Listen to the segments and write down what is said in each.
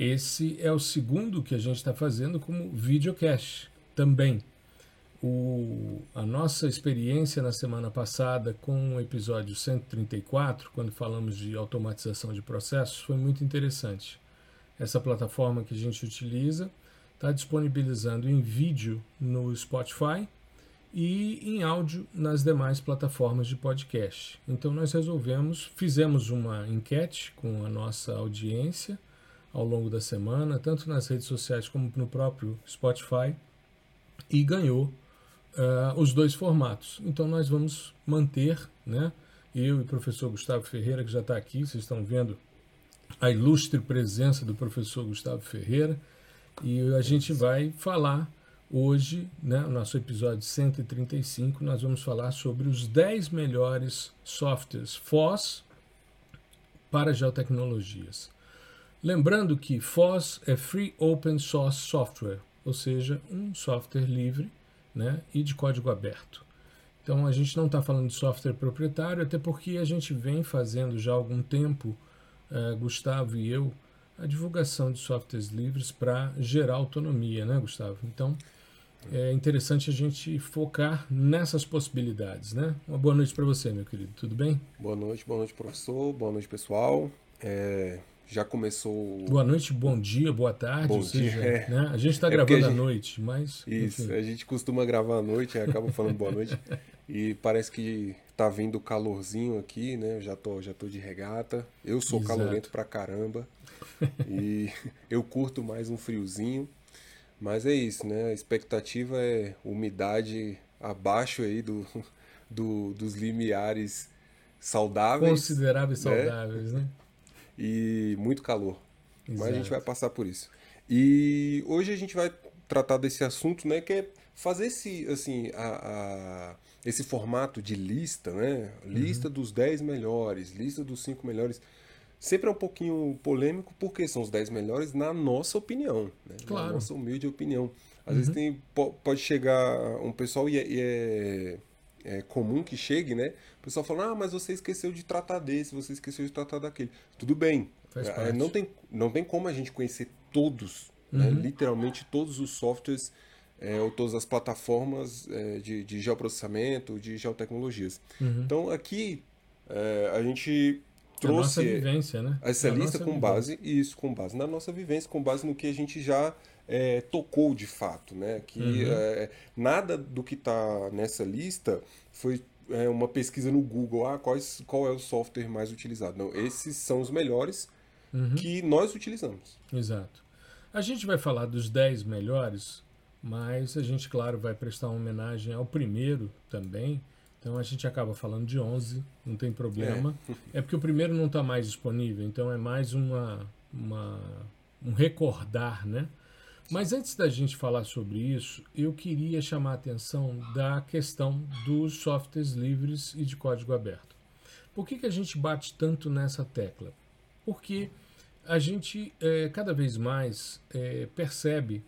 Esse é o segundo que a gente está fazendo como videocast também. O, a nossa experiência na semana passada com o episódio 134, quando falamos de automatização de processos, foi muito interessante. Essa plataforma que a gente utiliza está disponibilizando em vídeo no Spotify e em áudio nas demais plataformas de podcast. Então nós resolvemos, fizemos uma enquete com a nossa audiência ao longo da semana, tanto nas redes sociais como no próprio Spotify, e ganhou uh, os dois formatos. Então nós vamos manter, né? Eu e o professor Gustavo Ferreira, que já está aqui, vocês estão vendo a ilustre presença do professor Gustavo Ferreira, e a gente vai falar hoje, né, no nosso episódio 135, nós vamos falar sobre os 10 melhores softwares FOSS para geotecnologias. Lembrando que FOSS é Free Open Source Software, ou seja, um software livre né, e de código aberto. Então a gente não está falando de software proprietário, até porque a gente vem fazendo já há algum tempo, uh, Gustavo e eu, a divulgação de softwares livres para gerar autonomia, né, Gustavo? Então é interessante a gente focar nessas possibilidades, né? Uma boa noite para você, meu querido. Tudo bem? Boa noite, boa noite, professor. Boa noite, pessoal. É, já começou. Boa noite, bom dia, boa tarde. Bom seja, dia. É. Né? A gente está é gravando à noite, mas. Isso, enfim. a gente costuma gravar à noite acaba falando boa noite. E parece que tá vindo calorzinho aqui, né? Eu já tô, já tô de regata. Eu sou Exato. calorento pra caramba. E eu curto mais um friozinho. Mas é isso, né? A expectativa é umidade abaixo aí do, do dos limiares saudáveis. Consideráveis né? saudáveis, né? E muito calor. Exato. Mas a gente vai passar por isso. E hoje a gente vai tratar desse assunto, né? Que é fazer esse, assim, a, a, esse formato de lista, né? Lista Uhum. dos 10 melhores, lista dos 5 melhores. Sempre é um pouquinho polêmico, porque são os 10 melhores na nossa opinião, né? Claro. Na nossa humilde opinião. Às Uhum. vezes tem, po- pode chegar um pessoal e é, e é- é comum que chegue, né? O pessoal fala, ah, mas você esqueceu de tratar desse, você esqueceu de tratar daquele. Tudo bem. É, não, tem, não tem como a gente conhecer todos, né? Uhum. literalmente todos os softwares é, ou todas as plataformas é, de, de geoprocessamento, de geotecnologias. Uhum. Então aqui é, a gente É a trouxe vivência, né? essa a lista com vivência. base isso com base na nossa vivência com base no que a gente já é, tocou de fato né que Uhum. é, nada do que está nessa lista foi é, uma pesquisa no Google ah quais, qual é o software mais utilizado não esses são os melhores Uhum. que nós utilizamos Exato. A gente vai falar dos 10 melhores, mas a gente, claro, vai prestar uma homenagem ao primeiro também. Então a gente acaba falando de 11, não tem problema. É, porque o primeiro não está mais disponível, então é mais uma, uma, um recordar, né? Mas antes da gente falar sobre isso, eu queria chamar a atenção da questão dos softwares livres e de código aberto. Por que, que a gente bate tanto nessa tecla? Porque a gente eh, cada vez mais eh, percebe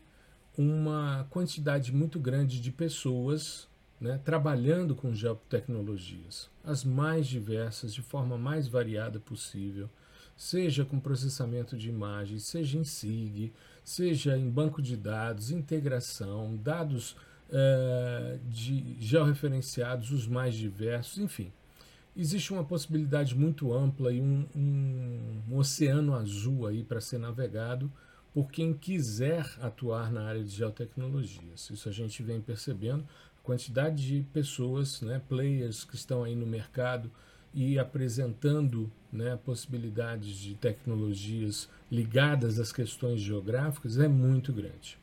uma quantidade muito grande de pessoas né, trabalhando com geotecnologias, as mais diversas, de forma mais variada possível, seja com processamento de imagens, seja em SIG, seja em banco de dados, integração, dados eh, de georreferenciados, os mais diversos, enfim existe uma possibilidade muito ampla e um, um, um oceano azul aí para ser navegado por quem quiser atuar na área de geotecnologias. Isso a gente vem percebendo, a quantidade de pessoas, né, players que estão aí no mercado e apresentando né, possibilidades de tecnologias ligadas às questões geográficas é muito grande.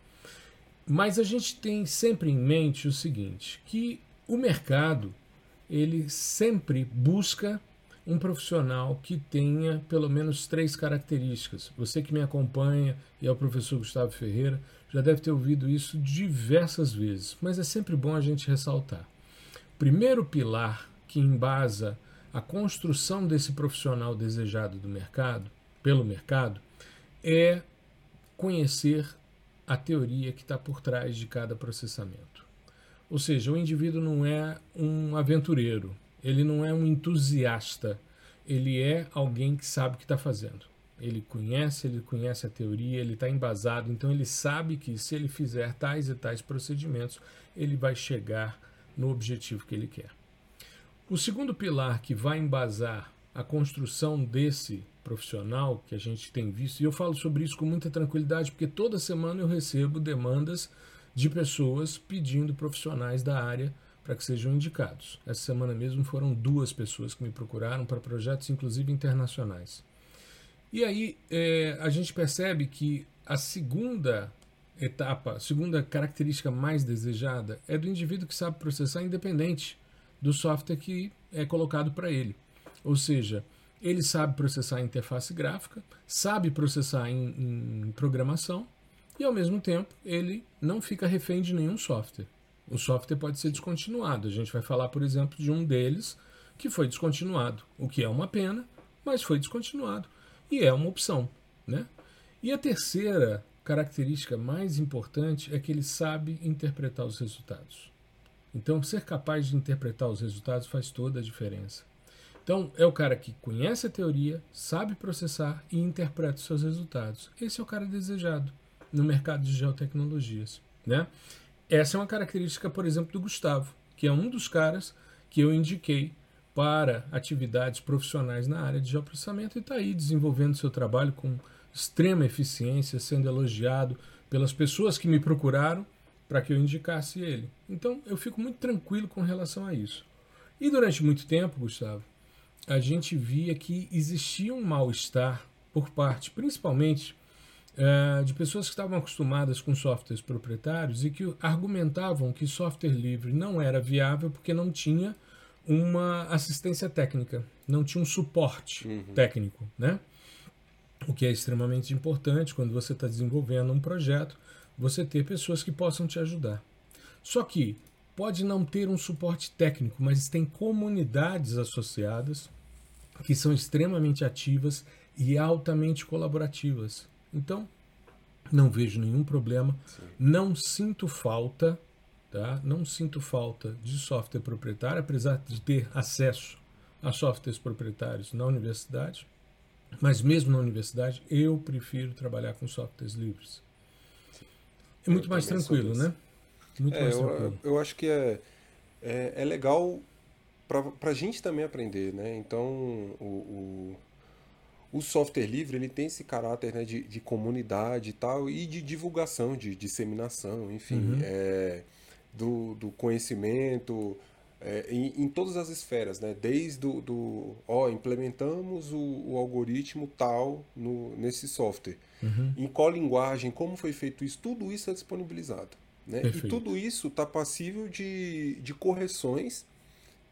Mas a gente tem sempre em mente o seguinte, que o mercado ele sempre busca um profissional que tenha pelo menos três características. Você que me acompanha e é o professor Gustavo Ferreira já deve ter ouvido isso diversas vezes, mas é sempre bom a gente ressaltar. Primeiro pilar que embasa a construção desse profissional desejado do mercado, pelo mercado, é conhecer a teoria que está por trás de cada processamento. Ou seja, o indivíduo não é um aventureiro, ele não é um entusiasta, ele é alguém que sabe o que está fazendo. Ele conhece, ele conhece a teoria, ele está embasado, então ele sabe que se ele fizer tais e tais procedimentos, ele vai chegar no objetivo que ele quer. O segundo pilar que vai embasar a construção desse profissional que a gente tem visto, e eu falo sobre isso com muita tranquilidade, porque toda semana eu recebo demandas de pessoas pedindo profissionais da área para que sejam indicados. Essa semana mesmo foram duas pessoas que me procuraram para projetos, inclusive internacionais. E aí é, a gente percebe que a segunda etapa, a segunda característica mais desejada é do indivíduo que sabe processar independente do software que é colocado para ele. Ou seja, ele sabe processar interface gráfica, sabe processar em, em programação e ao mesmo tempo ele não fica refém de nenhum software o software pode ser descontinuado. A gente vai falar, por exemplo, de um deles que foi descontinuado, o que é uma pena, mas foi descontinuado e é uma opção, né? E a terceira característica mais importante é que ele sabe interpretar os resultados. Então, ser capaz de interpretar os resultados faz toda a diferença. Então, é o cara que conhece a teoria, sabe processar e interpreta os seus resultados. Esse é o cara desejado no mercado de geotecnologias, né? Essa é uma característica, por exemplo, do Gustavo, que é um dos caras que eu indiquei para atividades profissionais na área de geoprocessamento e está aí desenvolvendo seu trabalho com extrema eficiência, sendo elogiado pelas pessoas que me procuraram para que eu indicasse ele. Então eu fico muito tranquilo com relação a isso. E durante muito tempo, Gustavo, a gente via que existia um mal-estar por parte, principalmente é, de pessoas que estavam acostumadas com softwares proprietários e que argumentavam que software livre não era viável porque não tinha uma assistência técnica, não tinha um suporte uhum. técnico, né? O que é extremamente importante quando você está desenvolvendo um projeto, você ter pessoas que possam te ajudar. Só que pode não ter um suporte técnico, mas tem comunidades associadas que são extremamente ativas e altamente colaborativas. Então, não vejo nenhum problema. Sim. Não sinto falta, tá? Não sinto falta de software proprietário, apesar de ter acesso a softwares proprietários na universidade. Mas mesmo na universidade, eu prefiro trabalhar com softwares livres. É muito mais tranquilo, né? Muito é, mais tranquilo. Eu, eu acho que é, é, é legal para a gente também aprender, né? Então, o, o o software livre ele tem esse caráter né, de, de comunidade e tal, e de divulgação, de disseminação, enfim, uhum. é, do, do conhecimento é, em, em, todas as esferas, né? desde do, do ó, implementamos o, o, algoritmo tal no, nesse software, uhum. em qual linguagem, como foi feito isso, tudo isso é disponibilizado. Né? E tudo isso está passível de, de correções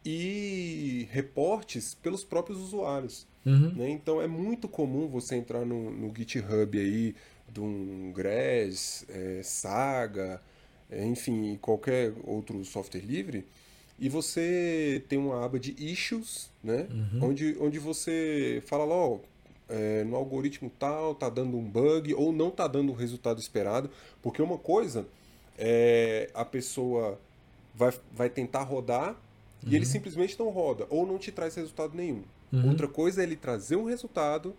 e reportes pelos próprios usuários. Uhum. Né? Então é muito comum você entrar no, no GitHub aí de um Grass, é, Saga, é, enfim, qualquer outro software livre, e você tem uma aba de issues, né? Uhum. Onde, onde você fala lá, ó, é, no algoritmo tal, tá dando um bug, ou não tá dando o resultado esperado, porque uma coisa é a pessoa vai, vai tentar rodar uhum. e ele uhum. simplesmente não roda, ou não te traz resultado nenhum. Uhum. Outra coisa é ele trazer um resultado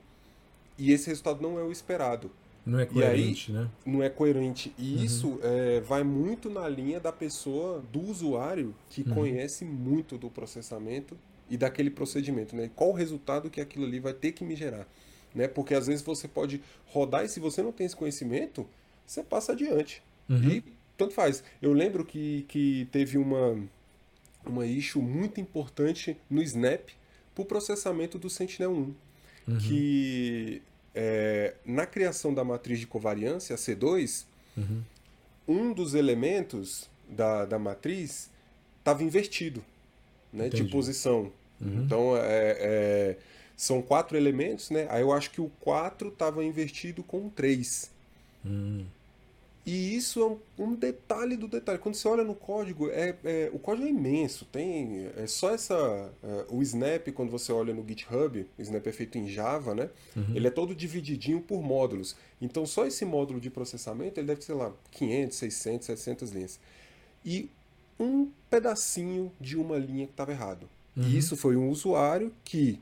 e esse resultado não é o esperado. Não é coerente, aí, né? Não é coerente. E uhum. isso é, vai muito na linha da pessoa, do usuário, que uhum. conhece muito do processamento e daquele procedimento, né? Qual o resultado que aquilo ali vai ter que me gerar, né? Porque às vezes você pode rodar e se você não tem esse conhecimento, você passa adiante. Uhum. E tanto faz. Eu lembro que, que teve uma, uma issue muito importante no Snap, para o processamento do Sentinel-1, uhum. que é, na criação da matriz de covariância, a C2, uhum. um dos elementos da, da matriz estava invertido né, de posição. Uhum. Então, é, é, são quatro elementos, né? Aí eu acho que o 4 estava invertido com 3. Hum. E isso é um, um, detalhe do detalhe. Quando você olha no código, é, é o código é imenso. Tem é só essa é, o Snap quando você olha no GitHub, o Snap é feito em Java, né? Uhum. Ele é todo divididinho por módulos. Então só esse módulo de processamento ele deve ser lá 500, 600, 700 linhas. E um pedacinho de uma linha que estava errado. Uhum. E isso foi um usuário que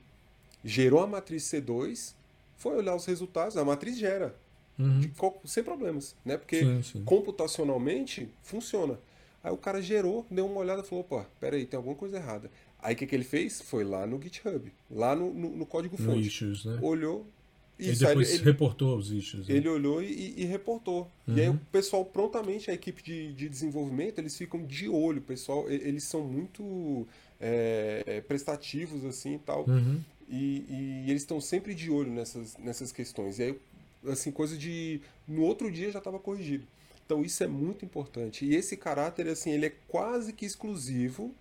gerou a matriz C2, foi olhar os resultados, a matriz gera Uhum. De, sem problemas, né? Porque sim, sim. computacionalmente funciona. Aí o cara gerou, deu uma olhada e falou, opa, peraí, tem alguma coisa errada. Aí o que, que ele fez? Foi lá no GitHub, lá no, no, no código fonte. No issues, né? Olhou. E depois ele, reportou os issues. Né? Ele olhou e, e reportou. Uhum. E aí o pessoal, prontamente, a equipe de, de desenvolvimento, eles ficam de olho. O pessoal, eles são muito é, prestativos, assim, e tal. Uhum. E, e, eles estão sempre de olho nessas, nessas questões. E aí assim, coisa de. No outro dia já estava corrigido. Então isso é muito importante. E esse caráter, assim, ele é quase que exclusivo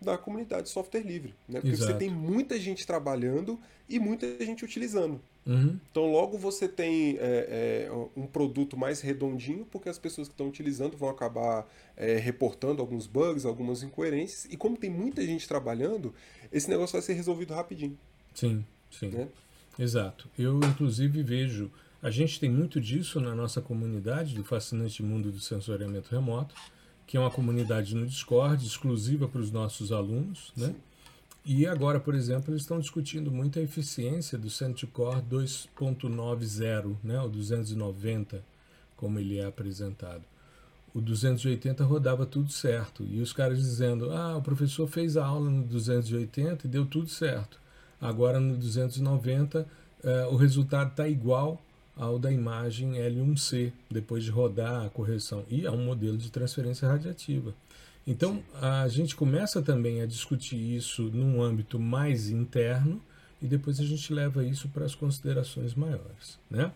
da comunidade de software livre. Né? Porque Exato. você tem muita gente trabalhando e muita gente utilizando. Uhum. Então logo você tem é, é, um produto mais redondinho, porque as pessoas que estão utilizando vão acabar é, reportando alguns bugs, algumas incoerências. E como tem muita gente trabalhando, esse negócio vai ser resolvido rapidinho. Sim, sim. Né? Exato. Eu, inclusive, vejo a gente tem muito disso na nossa comunidade do fascinante mundo do sensoriamento remoto, que é uma comunidade no Discord exclusiva para os nossos alunos, né? E agora, por exemplo, eles estão discutindo muito a eficiência do CenturyCore 2.90, né, o 290, como ele é apresentado. O 280 rodava tudo certo. E os caras dizendo: ah, o professor fez a aula no 280 e deu tudo certo. Agora no 290 eh, o resultado está igual ao da imagem L1C, depois de rodar a correção. E é um modelo de transferência radiativa. Então, a gente começa também a discutir isso num âmbito mais interno e depois a gente leva isso para as considerações maiores. Né?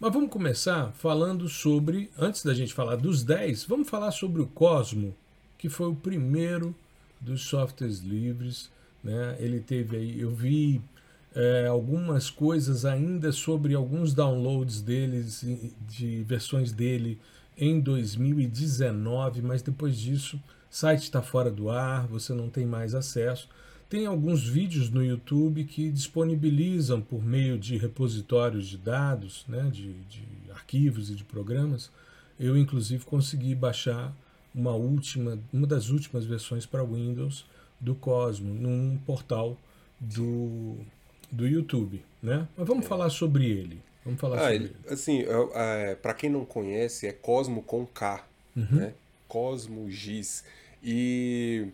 Mas vamos começar falando sobre, antes da gente falar dos 10, vamos falar sobre o Cosmo, que foi o primeiro dos softwares livres. Né? Ele teve aí, eu vi é, algumas coisas ainda sobre alguns downloads deles, de versões dele em 2019, mas depois disso o site está fora do ar, você não tem mais acesso. Tem alguns vídeos no YouTube que disponibilizam por meio de repositórios de dados, né, de, de arquivos e de programas. Eu inclusive consegui baixar uma última, uma das últimas versões para Windows do Cosmo num portal do do YouTube, né? Mas vamos é. falar sobre ele. Vamos falar ah, sobre ele. Assim, é, é para quem não conhece, é Cosmo com K, uhum. né? Cosmo Giz. E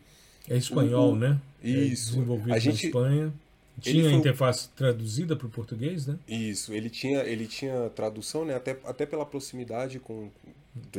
é espanhol, o, né? É isso. É desenvolvido a gente, na Espanha. Tinha foi... interface traduzida para o português, né? Isso, ele tinha, ele tinha tradução, né? Até, até pela proximidade com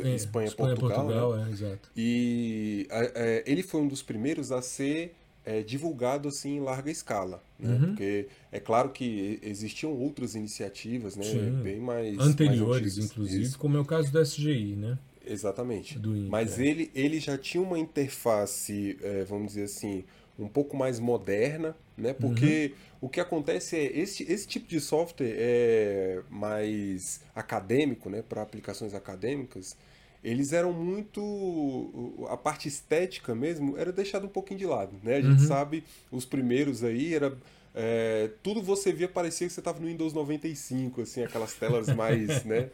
é, Espanha, Espanha, Portugal. Portugal né? é, exato. E é, ele foi um dos primeiros a ser é, divulgado assim em larga escala, né? Uhum. Porque é claro que existiam outras iniciativas, né? Sim. Bem mais anteriores, mais inclusive, Isso. como é o caso do SGI, né? Exatamente. Mas é. ele, ele já tinha uma interface, é, vamos dizer assim, um pouco mais moderna, né? Porque uhum. o que acontece é esse, esse tipo de software é mais acadêmico, né? Para aplicações acadêmicas eles eram muito. A parte estética mesmo era deixada um pouquinho de lado. Né? A gente uhum. sabe, os primeiros aí era. É, tudo você via parecia que você estava no Windows 95, assim, aquelas telas mais, né?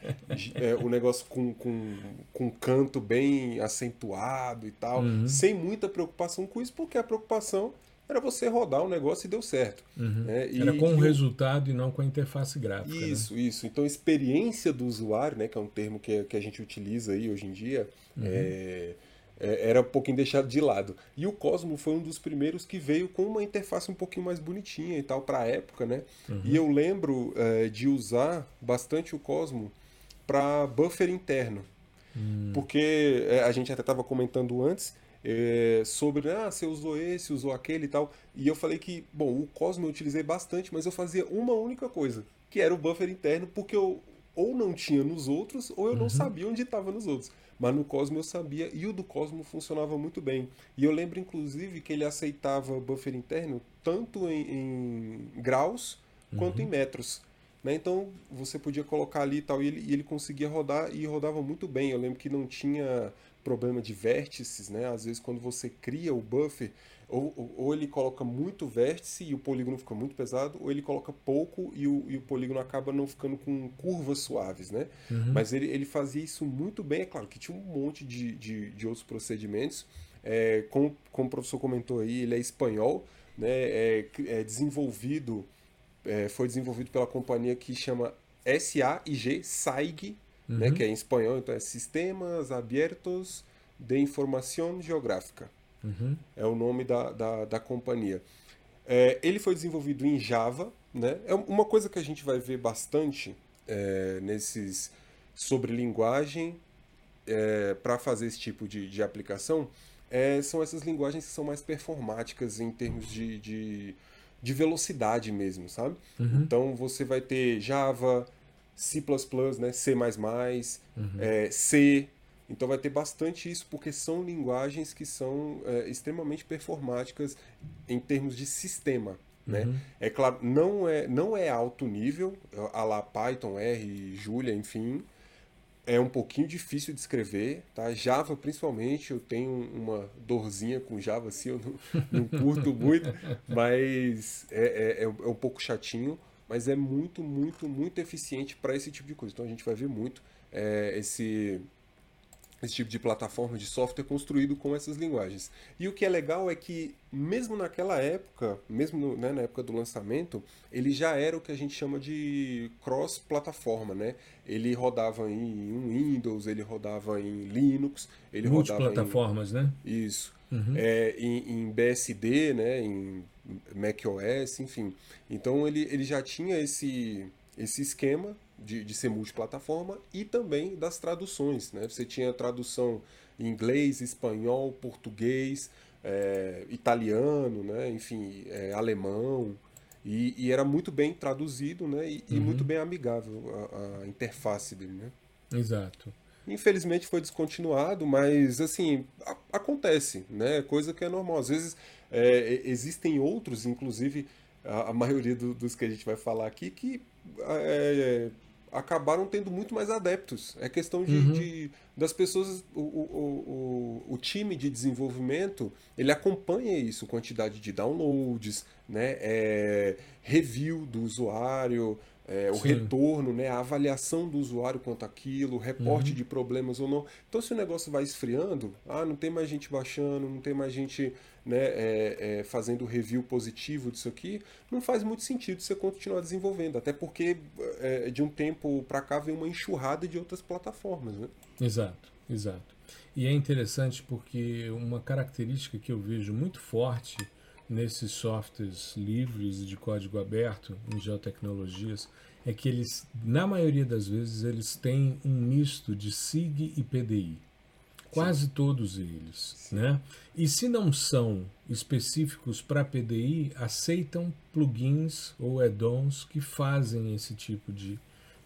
É, o negócio com, com, com canto bem acentuado e tal, uhum. sem muita preocupação com isso, porque a preocupação era você rodar um negócio e deu certo. Uhum. Né? E, era com o resultado e não com a interface gráfica. Né? Isso, né? isso. Então, experiência do usuário, né, que é um termo que, que a gente utiliza aí hoje em dia, uhum. é, é, era um pouquinho deixado de lado. E o Cosmo foi um dos primeiros que veio com uma interface um pouquinho mais bonitinha e tal, para a época, né? Uhum. E eu lembro é, de usar bastante o Cosmo para buffer interno. Hum. Porque é, a gente até estava comentando antes, é, sobre, ah, você usou esse, usou aquele e tal. E eu falei que, bom, o Cosmo eu utilizei bastante, mas eu fazia uma única coisa, que era o buffer interno, porque eu, ou não tinha nos outros, ou eu não uhum. sabia onde estava nos outros. Mas no Cosmo eu sabia, e o do Cosmo funcionava muito bem. E eu lembro, inclusive, que ele aceitava buffer interno tanto em, em graus uhum. quanto em metros. Né? Então você podia colocar ali e tal, e ele, e ele conseguia rodar e rodava muito bem. Eu lembro que não tinha problema de vértices, né? Às vezes quando você cria o buffer, ou, ou, ou, ele coloca muito vértice e o polígono fica muito pesado, ou ele coloca pouco e o, e o polígono acaba não ficando com curvas suaves, né? Uhum. Mas ele, ele fazia isso muito bem, é claro que tinha um monte de, de, de outros procedimentos. É, como, como o professor comentou aí, ele é espanhol, né? É, é desenvolvido, é, foi desenvolvido pela companhia que chama SAIG, SAIG? Uhum. né? Que é em espanhol, então é Sistemas Abertos de Informação Geográfica. Uhum. É o nome da, da, da companhia. É, ele foi desenvolvido em Java. Né? É uma coisa que a gente vai ver bastante é, nesses sobre linguagem é, para fazer esse tipo de, de aplicação é, são essas linguagens que são mais performáticas em termos de, de, de velocidade mesmo, sabe? Uhum. Então você vai ter Java, C++, né? C++, uhum. é, C, então vai ter bastante isso, porque são linguagens que são é, extremamente performáticas em termos de sistema. Né? Uhum. É claro, não é, não é alto nível, a lá Python, R, Julia, enfim. É um pouquinho difícil de escrever, tá? Java, principalmente, eu tenho uma dorzinha com Java, assim, eu não, não curto muito, mas é, é, é um pouco chatinho, mas é muito, muito, muito eficiente para esse tipo de coisa. Então a gente vai ver muito é, esse esse tipo de plataforma de software construído com essas linguagens. E o que é legal é que, mesmo naquela época, mesmo no, né, na época do lançamento, ele já era o que a gente chama de cross-plataforma, né? Ele rodava em Windows, ele rodava em Linux, ele rodava plataformas, né? Isso. Uhum. É, em, em, BSD, né? Em macOS, enfim. Então ele, ele já tinha esse, esse esquema de, de ser multiplataforma e também das traduções. Né? Você tinha tradução em inglês, espanhol, português, é, italiano, né? enfim, é, alemão. E, e, era muito bem traduzido né? e, uhum. e muito bem amigável a, a, interface dele. Né? Exato. Infelizmente foi descontinuado, mas assim, a, acontece, né? Coisa que é normal. Às vezes é, existem outros, inclusive a, a maioria do, dos que a gente vai falar aqui, que é, acabaram tendo muito mais adeptos. É questão de, uhum. de das pessoas, o, o, o, o, time de desenvolvimento, ele acompanha isso, quantidade de downloads, né, é, review do usuário, é, o Sim. retorno, né, a avaliação do usuário quanto aquilo, reporte uhum. de problemas ou não. Então, se o negócio vai esfriando, ah, não tem mais gente baixando, não tem mais gente né, é, é, fazendo review positivo disso aqui, não faz muito sentido você continuar desenvolvendo, até porque é, de um tempo para cá vem uma enxurrada de outras plataformas. Né? Exato, exato. E é interessante porque uma característica que eu vejo muito forte nesses softwares livres de código aberto em geotecnologias é que eles, na maioria das vezes, eles têm um misto de SIG e PDI. Quase Sim. todos eles, Sim. né? E se não são específicos para PDI, aceitam plugins ou add-ons que fazem esse tipo de,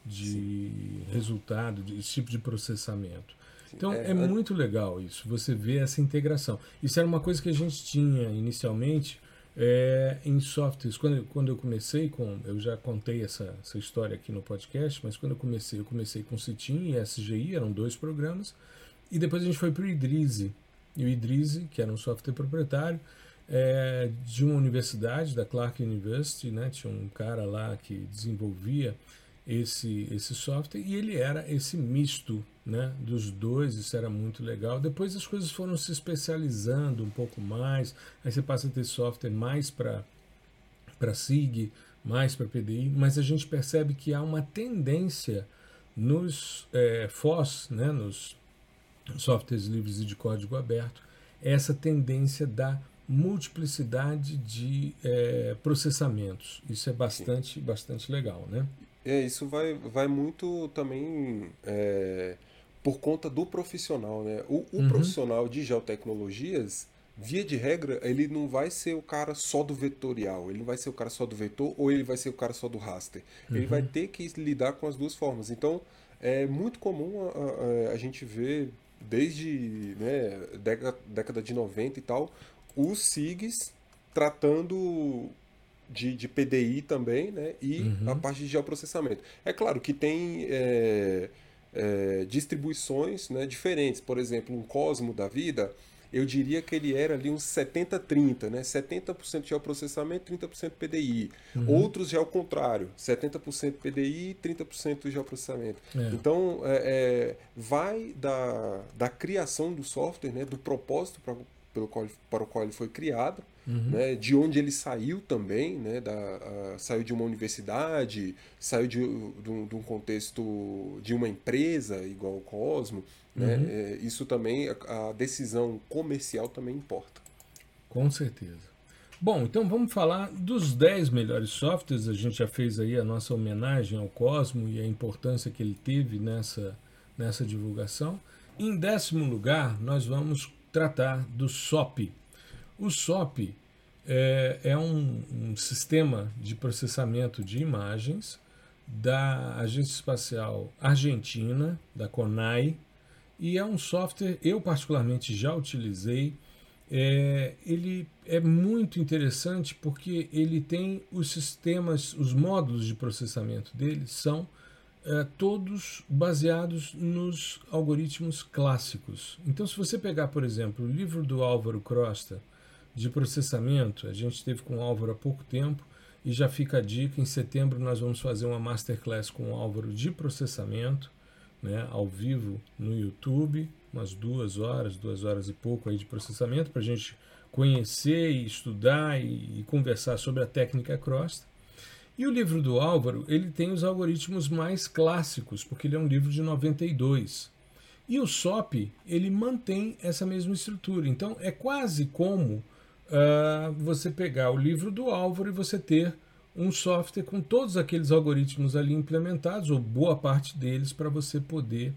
de resultado, de, esse tipo de processamento. Então é, é muito legal isso, você vê essa integração. Isso era uma coisa que a gente tinha inicialmente é, em softwares. Quando, quando eu comecei com, eu já contei essa, essa história aqui no podcast, mas quando eu comecei, eu comecei com Citim e SGI, eram dois programas, e depois a gente foi para o Idrize. E o Idrize, que era um software proprietário, é, de uma universidade, da Clark University, né? tinha um cara lá que desenvolvia esse, esse software e ele era esse misto né, dos dois, isso era muito legal. Depois as coisas foram se especializando um pouco mais, aí você passa a ter software mais para SIG, mais para PDI, mas a gente percebe que há uma tendência nos é, FOSS, né, nos softwares livres e de código aberto, essa tendência da multiplicidade de é, processamentos. Isso é bastante, bastante legal, né? É, isso vai, vai muito também é, por conta do profissional, né? O, o uhum. profissional de geotecnologias, via de regra, ele não vai ser o cara só do vetorial, ele não vai ser o cara só do vetor ou ele vai ser o cara só do raster. Uhum. Ele vai ter que lidar com as duas formas. Então, é muito comum a, a, a gente ver desde né, década, década de 90 e tal, os SIGs tratando de, de PDI também, né? E uhum. a parte de geoprocessamento. É claro que tem é, é, distribuições né, diferentes. Por exemplo, um Cosmo da vida, eu diria que ele era ali uns 70-30, né? 70% geoprocessamento, 30% PDI. Uhum. Outros já é o contrário, 70% PDI, 30% geoprocessamento. É. Então, é, é, vai da, da criação do software, né? do propósito para pelo qual, para o qual ele foi criado, uhum. né, de onde ele saiu também, né, da, a, saiu de uma universidade, saiu de, de, de, um contexto de uma empresa igual o Cosmo, né, uhum. é, isso também, a, a decisão comercial também importa. Com certeza. Bom, então vamos falar dos 10 melhores softwares. A gente já fez aí a nossa homenagem ao Cosmo e a importância que ele teve nessa, nessa divulgação. Em décimo lugar, nós vamos tratar do SOP. O SOP é, é um, um, sistema de processamento de imagens da Agência Espacial Argentina, da CONAI, e é um software, eu particularmente já utilizei. É, ele é muito interessante porque ele tem os sistemas, os módulos de processamento dele são é, todos baseados nos algoritmos clássicos. Então, se você pegar, por exemplo, o livro do Álvaro Crosta de processamento, a gente teve com o Álvaro há pouco tempo e já fica a dica: em setembro nós vamos fazer uma masterclass com o Álvaro de processamento, né, ao vivo no YouTube, umas duas horas, duas horas e pouco aí de processamento, para a gente conhecer e estudar e, e conversar sobre a técnica Crosta. E o livro do Álvaro, ele tem os algoritmos mais clássicos, porque ele é um livro de 92. E o SOP, ele mantém essa mesma estrutura. Então, é quase como uh, você pegar o livro do Álvaro e você ter um software com todos aqueles algoritmos ali implementados, ou boa parte deles, para você poder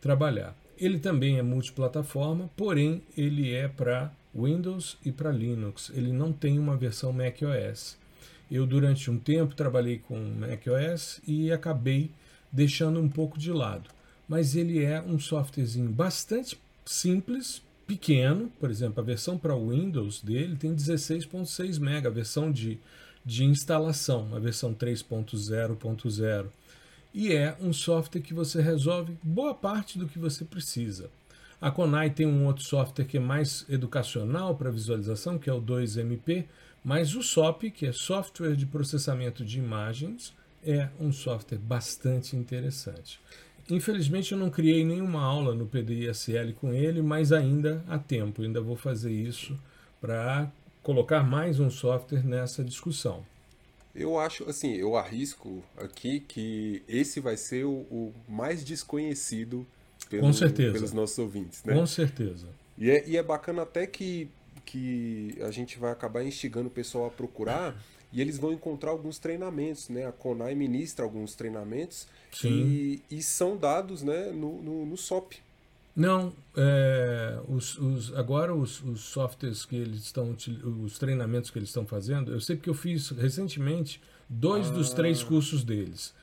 trabalhar. Ele também é multiplataforma, porém ele é para Windows e para Linux. Ele não tem uma versão macOS. Eu, durante um tempo, trabalhei com macOS e acabei deixando um pouco de lado. Mas ele é um softwarezinho bastante simples, pequeno. Por exemplo, a versão para Windows dele tem 16.6 MB, a versão de, de instalação, a versão 3.0.0. E é um software que você resolve boa parte do que você precisa. A Konai tem um outro software que é mais educacional para visualização, que é o 2MP, mas o SOP, que é Software de Processamento de Imagens, é um software bastante interessante. Infelizmente eu não criei nenhuma aula no PDISL com ele, mas ainda há tempo, ainda vou fazer isso para colocar mais um software nessa discussão. Eu acho, assim, eu arrisco aqui que esse vai ser o, o mais desconhecido pelo, Com certeza. pelos nossos ouvintes, né? Com certeza. E é, e é bacana até que que a gente vai acabar instigando o pessoal a procurar e eles vão encontrar alguns treinamentos, né? A Conai ministra alguns treinamentos e, e, são dados né, no, no, no SOP. Não, é, os, os, agora os, os, softwares que eles estão, os treinamentos que eles estão fazendo, eu sei que eu fiz recentemente dois ah. dos três cursos deles.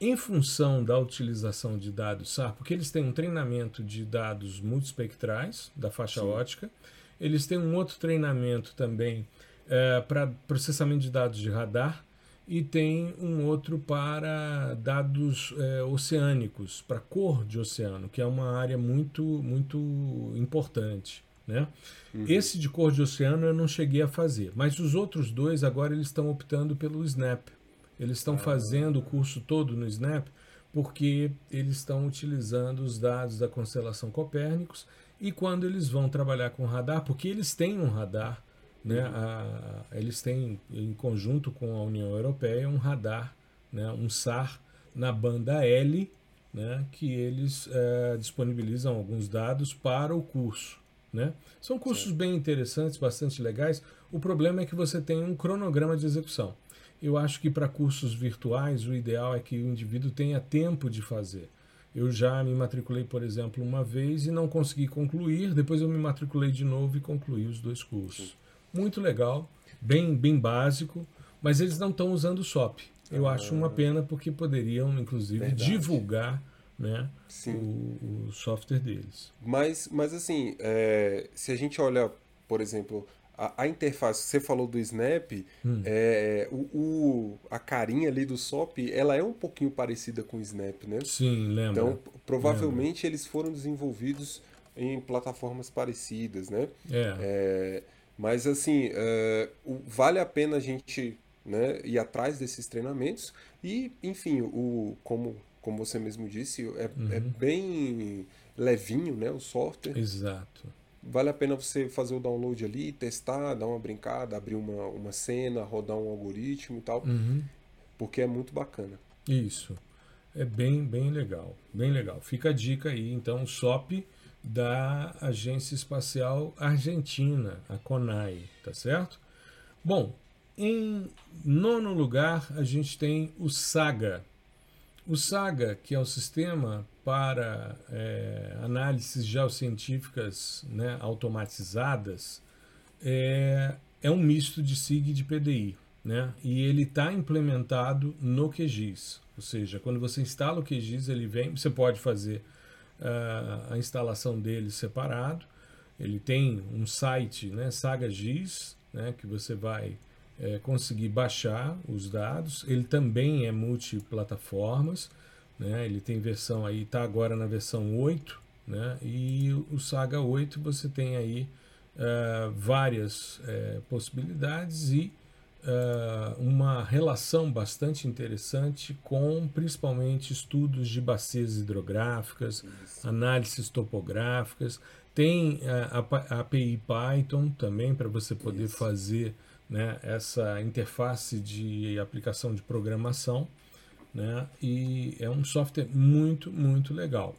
Em função da utilização de dados SAR, porque eles têm um treinamento de dados multispectrais da faixa Sim. ótica, eles têm um outro treinamento também é, para processamento de dados de radar e tem um outro para dados é, oceânicos, para cor de oceano, que é uma área muito, muito importante. Né? Uhum. Esse de cor de oceano eu não cheguei a fazer, mas os outros dois agora eles estão optando pelo Snap. Eles estão ah. fazendo o curso todo no Snap porque eles estão utilizando os dados da constelação Copérnicos e quando eles vão trabalhar com radar, porque eles têm um radar, né, uhum. a, eles têm em conjunto com a União Europeia um radar, né, um SAR na banda L, né, que eles é, disponibilizam alguns dados para o curso. Né? São cursos Sim. bem interessantes, bastante legais. O problema é que você tem um cronograma de execução. Eu acho que para cursos virtuais o ideal é que o indivíduo tenha tempo de fazer. Eu já me matriculei, por exemplo, uma vez e não consegui concluir, depois eu me matriculei de novo e concluí os dois cursos. Muito legal, bem, bem básico, mas eles não estão usando o SOP. Eu ah, acho uma pena porque poderiam, inclusive, verdade. divulgar né, o, o, software deles. Mas, mas assim, é, se a gente olha, por exemplo, a, a, interface, você falou do Snap, hum. é, o, o, a carinha ali do SOP, ela é um pouquinho parecida com o Snap, né? Sim, lembra. Então, provavelmente lembra. eles foram desenvolvidos em plataformas parecidas, né? É. é mas, assim, é, vale a pena a gente né, ir atrás desses treinamentos e, enfim, o, como, como você mesmo disse, é, é uhum. é bem levinho né, o software. Exato vale a pena você fazer o download ali, testar, dar uma brincada, abrir uma, uma cena, rodar um algoritmo e tal, uhum. porque é muito bacana. Isso. É bem, bem legal. Bem legal. Fica a dica aí, então, o SOP da Agência Espacial Argentina, a CONAI, tá certo? Bom, em nono lugar, a gente tem o SAGA. O SAGA, que é o Sistema para é, análises geocientíficas né, automatizadas é, é um misto de SIG e de PDI. Né? E ele está implementado no QGIS. Ou seja, quando você instala o QGIS, ele vem, você pode fazer uh, a instalação dele separado. Ele tem um site, né, SagaGIS, né, que você vai é, conseguir baixar os dados. Ele também é multiplataformas. Né? Ele tem versão aí, está agora na versão 8, né? e o Saga 8 você tem aí uh, várias uh, possibilidades e uh, uma relação bastante interessante com principalmente estudos de bacias hidrográficas, Isso. análises topográficas. Tem a, a API Python também para você poder Isso. fazer né, essa interface de aplicação de programação né? E é um software muito, muito legal.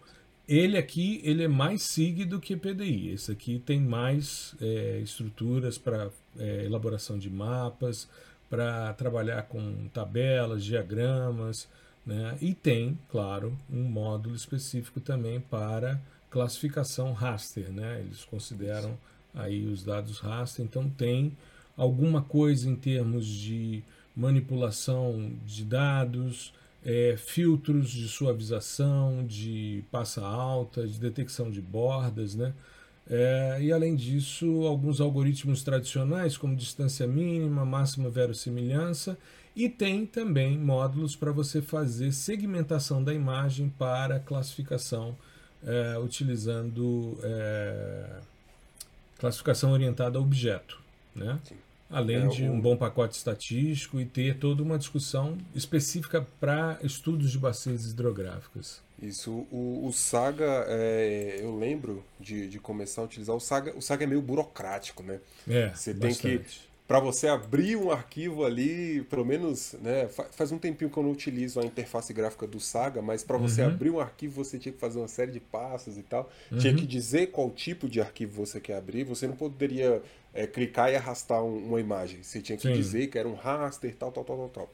Ele aqui ele é mais SIG do que PDI. Esse aqui tem mais é, estruturas para é, elaboração de mapas, para trabalhar com tabelas, diagramas, né? e tem, claro, um módulo específico também para classificação raster. Né? Eles consideram aí os dados raster, então tem alguma coisa em termos de manipulação de dados, é, filtros de suavização, de passa alta, de detecção de bordas, né? É, e além disso, alguns algoritmos tradicionais, como distância mínima, máxima verossimilhança, e tem também módulos para você fazer segmentação da imagem para classificação, é, utilizando é, classificação orientada a objeto. Né? Sim além é, de um bom pacote estatístico e ter toda uma discussão específica para estudos de bacias hidrográficas. Isso, o, o Saga, é, eu lembro de, de começar a utilizar o Saga. O Saga é meio burocrático, né? É, Você bastante. tem que para você abrir um arquivo ali, pelo menos, né, faz um tempinho que eu não utilizo a interface gráfica do Saga, mas para você uhum. abrir um arquivo você tinha que fazer uma série de passos e tal. Uhum. Tinha que dizer qual tipo de arquivo você quer abrir. Você não poderia é, clicar e arrastar um, uma imagem. Você tinha que Sim. dizer que era um raster, tal, tal, tal, tal, tal.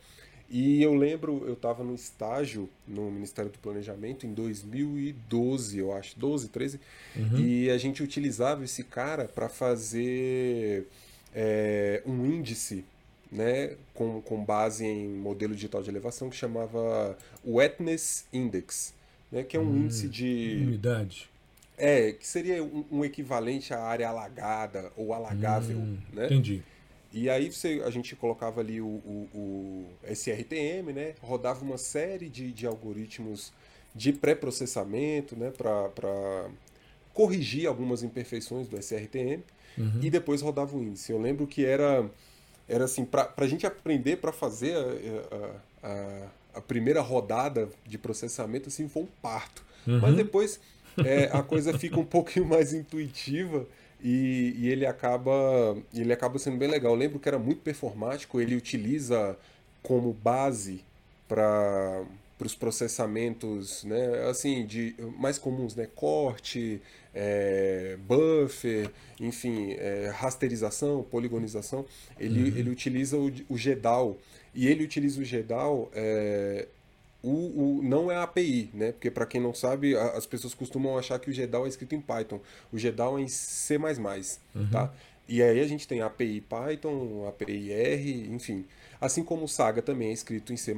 E eu lembro, eu estava no estágio no Ministério do Planejamento em 2012, eu acho, 12, 13, uhum. e a gente utilizava esse cara para fazer é, um índice né, com, com base em modelo digital de elevação que chamava Wetness Index, né, que é um hum, índice de. Umidade. É, que seria um, um, equivalente à área alagada ou alagável. Hum, né? Entendi. E aí você, a gente colocava ali o, o, o SRTM, né? rodava uma série de, de algoritmos de pré-processamento né? para corrigir algumas imperfeições do SRTM uhum. e depois rodava o índice. Eu lembro que era, era assim, para a gente aprender para fazer a, a, a, primeira rodada de processamento, assim, foi um parto. Uhum. Mas depois é, a coisa fica um pouquinho mais intuitiva e, e, ele acaba ele acaba sendo bem legal. Eu lembro que era muito performático, ele utiliza como base para para os processamentos né, assim, de, mais comuns, né, corte, é, buffer, enfim, é, rasterização, poligonização, ele, uhum. ele utiliza o, o GEDAL. E ele utiliza o GEDAL é, o, o, não é a API, né? Porque para quem não sabe, a, as pessoas costumam achar que o GEDAL é escrito em Python. O GEDAL é em C++, uhum. tá? E aí a gente tem a API Python, a API R, enfim. Assim como o Saga também é escrito em C++,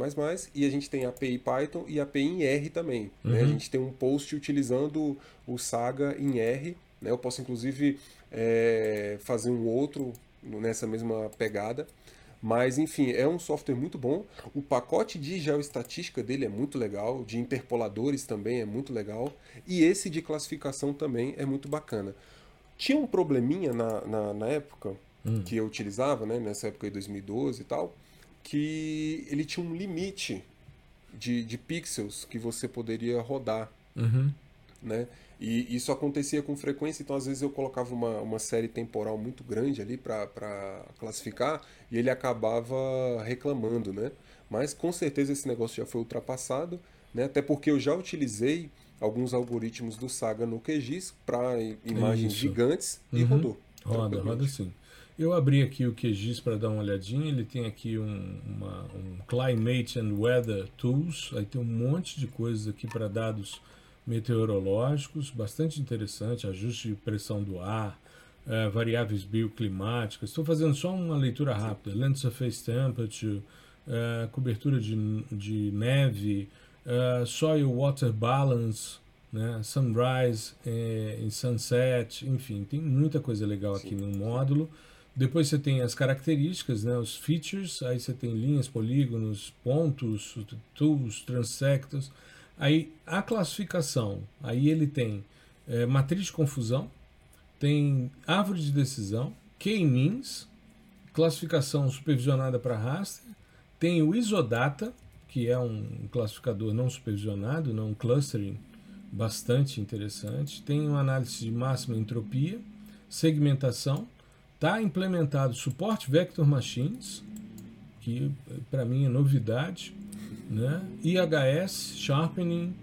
e a gente tem a API Python e a API em R também. Uhum. Né? A uhum. gente tem um post utilizando o Saga em R. Né? Eu posso, inclusive, é, fazer um outro nessa mesma pegada. Mas, enfim, é um software muito bom. O pacote de geoestatística dele é muito legal, de interpoladores também é muito legal. E esse de classificação também é muito bacana. Tinha um probleminha na, na, na época hum. que eu utilizava, né, nessa época de 2012 e tal, que ele tinha um limite de, de pixels que você poderia rodar. Uhum. Né? E isso acontecia com frequência, então às vezes eu colocava uma, uma série temporal muito grande ali para classificar e ele acabava reclamando, né? Mas com certeza esse negócio já foi ultrapassado, né? Até porque eu já utilizei alguns algoritmos do Saga no QGIS para imagens isso. gigantes e uhum. rodou. Roda, roda sim. Eu abri aqui o QGIS para dar uma olhadinha. Ele tem aqui um, uma, um Climate and Weather Tools. Aí tem um monte de coisas aqui para dados meteorológicos, bastante interessante, ajuste de pressão do ar, é, variáveis bioclimáticas. Estou fazendo só uma leitura rápida. Land surface temperature, é, cobertura de, de neve, é, soil water balance, né, sunrise e sunset, enfim, tem muita coisa legal aqui Sim. no módulo. Depois você tem as características, né, os features, aí você tem linhas, polígonos, pontos, tools, transectos. Aí a classificação, aí ele tem é, matriz de confusão, tem árvore de decisão, K-means, classificação supervisionada para raster, tem o isodata, que é um classificador não supervisionado, não um clustering bastante interessante, tem uma análise de máxima entropia, segmentação, está implementado suporte vector machines, que para mim é novidade, né? IHS, Sharpening,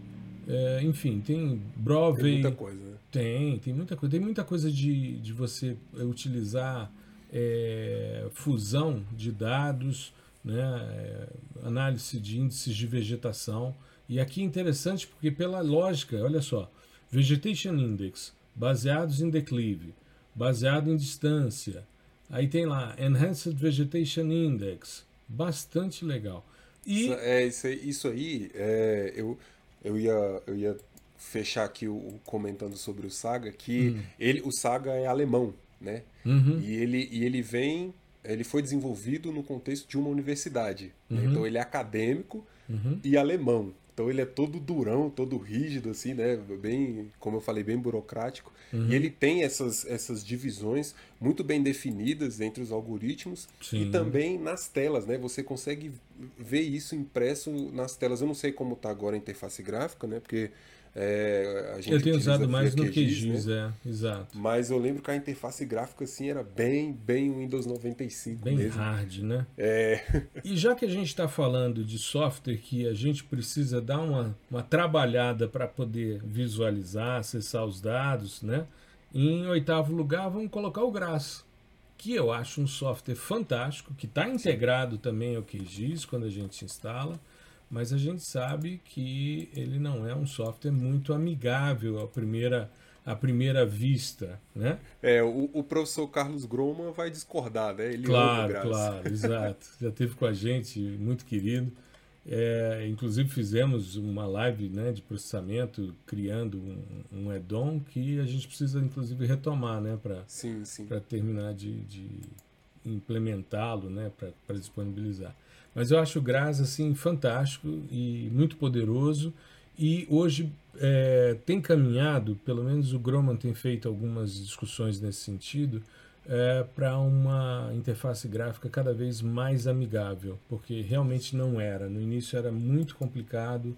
é, enfim, tem Brovey. Tem muita coisa, né? Tem, tem muita coisa. Tem muita coisa de, de você utilizar é, fusão de dados, né? É, análise de índices de vegetação. E aqui é interessante porque pela lógica, olha só, Vegetation Index, baseados em declive, baseado em distância. Aí tem lá Enhanced Vegetation Index, bastante legal. E... É, isso aí, isso aí é, eu, eu, ia, eu ia fechar aqui o, comentando sobre o Saga, que hum. ele, o Saga é alemão, né? Uhum. E, ele, e ele vem, ele foi desenvolvido no contexto de uma universidade. Né? Uhum. Né? Então ele é acadêmico uhum. e alemão. Então ele é todo durão, todo rígido, assim, né? Bem, como eu falei, bem burocrático. Uhum. E ele tem essas, essas divisões muito bem definidas entre os algoritmos Sim. e também nas telas, né? Você consegue ver isso impresso nas telas. Eu não sei como está agora a interface gráfica, né? Porque é, eu tenho usado mais no QGIS, né? é, exato. Mas eu lembro que a interface gráfica assim era bem, bem Windows 95 bem mesmo. hard, né? É. E já que a gente está falando de software que a gente precisa dar uma, uma trabalhada para poder visualizar, acessar os dados, né? Em oitavo lugar, vamos colocar o Grass, que eu acho um software fantástico, que está integrado também ao QGIS quando a gente instala mas a gente sabe que ele não é um software muito amigável à primeira, à primeira vista, né? É, o, o professor Carlos Groma vai discordar, né? Ele claro, claro, exato. Já teve com a gente, muito querido. É, inclusive fizemos uma live né, de processamento criando um, um add-on que a gente precisa inclusive retomar né, para terminar de, de implementá-lo, né, para disponibilizar. Mas eu acho o Graz assim fantástico e muito poderoso e hoje é, tem caminhado, pelo menos o Groman tem feito algumas discussões nesse sentido, é, para uma interface gráfica cada vez mais amigável, porque realmente não era. No início era muito complicado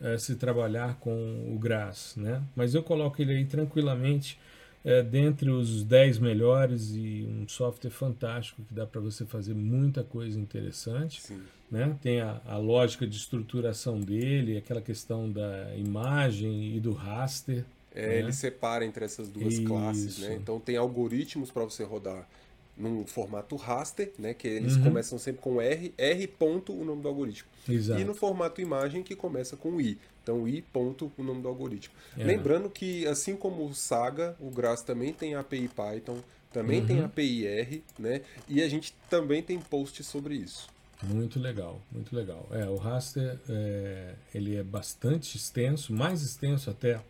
é, se trabalhar com o Graz, né? Mas eu coloco ele aí tranquilamente é, dentre os 10 melhores e um software fantástico que dá para você fazer muita coisa interessante. Sim. Né? Tem a, a, lógica de estruturação dele, aquela questão da imagem e do raster. É, né? Ele separa entre essas duas Isso. classes. Né? Então tem algoritmos para você rodar num formato raster, né? Que eles uhum. começam sempre com R, R ponto o nome do algoritmo. Exato. E no formato imagem que começa com I. Então, I ponto o nome do algoritmo. É. Lembrando que, assim como o Saga, o Grass também tem API Python, também uhum. tem API R, né? E a gente também tem post sobre isso. Muito legal, muito legal. É, o raster é, ele é bastante extenso, mais extenso até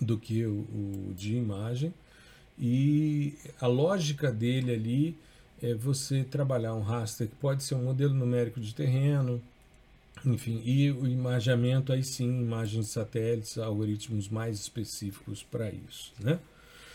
do que o, o de imagem. E a lógica dele ali é você trabalhar um raster que pode ser um modelo numérico de terreno, enfim, e o imageamento aí sim, imagens de satélites, algoritmos mais específicos para isso, né?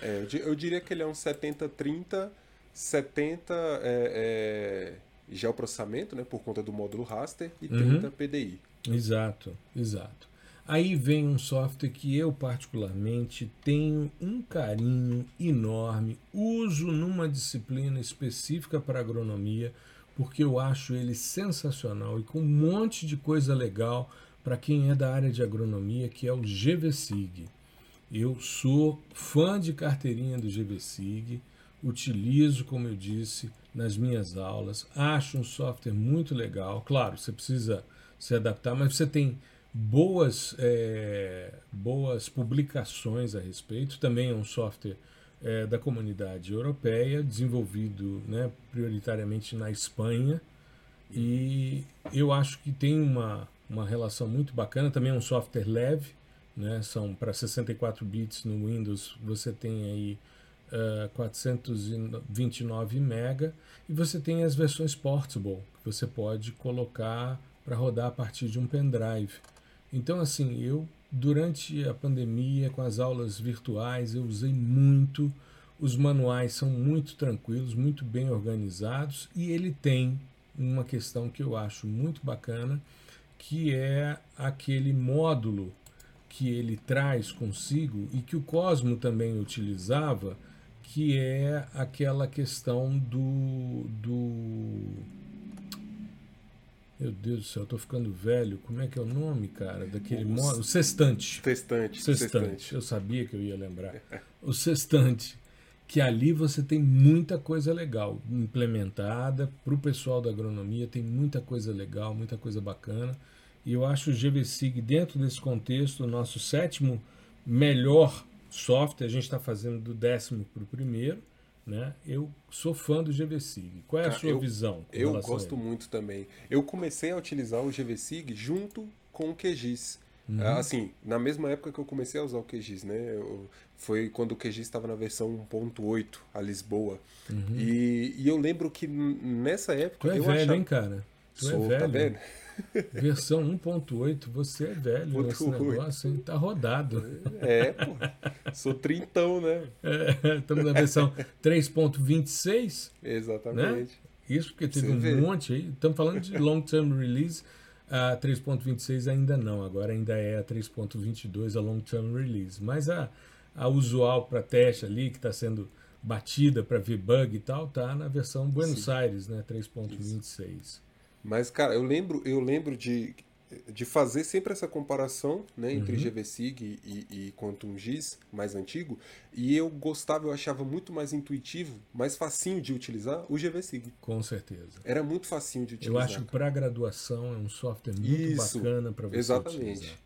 É, eu diria que ele é um 70-30, 70, é, é, geoprocessamento, né, por conta do módulo raster, e 30 uhum. PDI. Exato, exato. Aí vem um software que eu particularmente tenho um carinho enorme, uso numa disciplina específica para agronomia, porque eu acho ele sensacional e com um monte de coisa legal para quem é da área de agronomia, que é o GVSIG. Eu sou fã de carteirinha do GVSIG, utilizo, como eu disse, nas minhas aulas, acho um software muito legal. Claro, você precisa se adaptar, mas você tem boas, é, boas publicações a respeito. Também é um software é, da comunidade europeia, desenvolvido né, prioritariamente na Espanha. E eu acho que tem uma, uma relação muito bacana. Também é um software leve, né, são para 64 bits no Windows, você tem aí uh, é, 429 mega e você tem as versões portable que você pode colocar para rodar a partir de um pendrive. Então, assim, eu durante a pandemia, com as aulas virtuais, eu usei muito. Os manuais são muito tranquilos, muito bem organizados e ele tem uma questão que eu acho muito bacana, que é aquele módulo que ele traz consigo e que o Cosmo também utilizava, que é aquela questão do, do meu Deus do céu, eu tô ficando velho. Como é que é o nome, cara? Daquele o modo. Sextante. Sextante. Sextante. Eu sabia que eu ia lembrar. o sextante. Que ali você tem muita coisa legal implementada para o pessoal da agronomia, tem muita coisa legal, muita coisa bacana. E eu acho o GVSIG, dentro desse contexto, o nosso sétimo melhor software. A gente está fazendo do décimo para o primeiro. Né? Eu sou fã do GVSig. Qual é a sua eu, visão? Eu gosto muito também. Eu comecei a utilizar o GVSig junto com o QGIS. Uhum. Assim, na mesma época que eu comecei a usar o QGIS, né? Eu, foi quando o QGIS estava na versão 1.8, a Lisboa. Uhum. E, e, eu lembro que nessa época. Tu é eu velho, achava... hein, cara? Tu é Sou, é velho. Tá vendo? Versão 1.8, você é velho nesse negócio, hein? Tá rodado. É, pô. Sou trintão, né? É, estamos na versão 3.26. Exatamente. Né? Isso porque teve você um vê. monte aí. Estamos falando de long term release. A 3.26 ainda não, agora ainda é a 3.22 a long term release. Mas a, a usual para teste ali, que está sendo batida para ver bug e tal, tá na versão Buenos Sim. Aires, né? 3.26. Mas, cara, eu lembro, eu lembro de, de fazer sempre essa comparação né, entre uhum. GVSig e, e Quantum GIS, mais antigo, e eu gostava, eu achava muito mais intuitivo, mais facinho de utilizar o GVSig. Com certeza. era muito facinho de utilizar. Eu acho que para graduação é um software muito Isso, bacana para você exatamente. utilizar.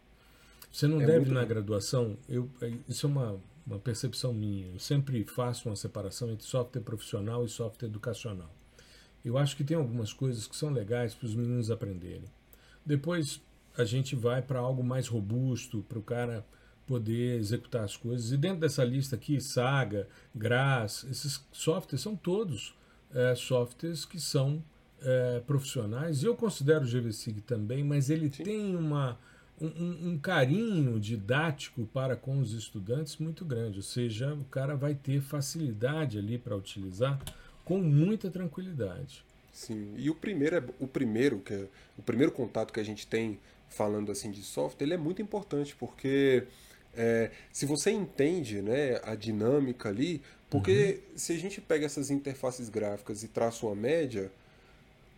Você não é deve na bom. graduação, eu, é, isso é uma, uma percepção minha, eu sempre faço uma separação entre software profissional e software educacional. Eu acho que tem algumas coisas que são legais para os meninos aprenderem. Depois a gente vai para algo mais robusto, para o cara poder executar as coisas. E dentro dessa lista aqui, Saga, Grass, esses softwares são todos é, softwares que são é, profissionais. Eu considero o GVSig também, mas ele Sim. tem uma, um, um, carinho didático para com os estudantes muito grande. Ou seja, o cara vai ter facilidade ali para utilizar com muita tranquilidade. Sim, e o primeiro, é, o primeiro que é, o primeiro contato que a gente tem falando assim de software, ele é muito importante porque é, se você entende né, a dinâmica ali, porque uhum. se a gente pega essas interfaces gráficas e traça uma média,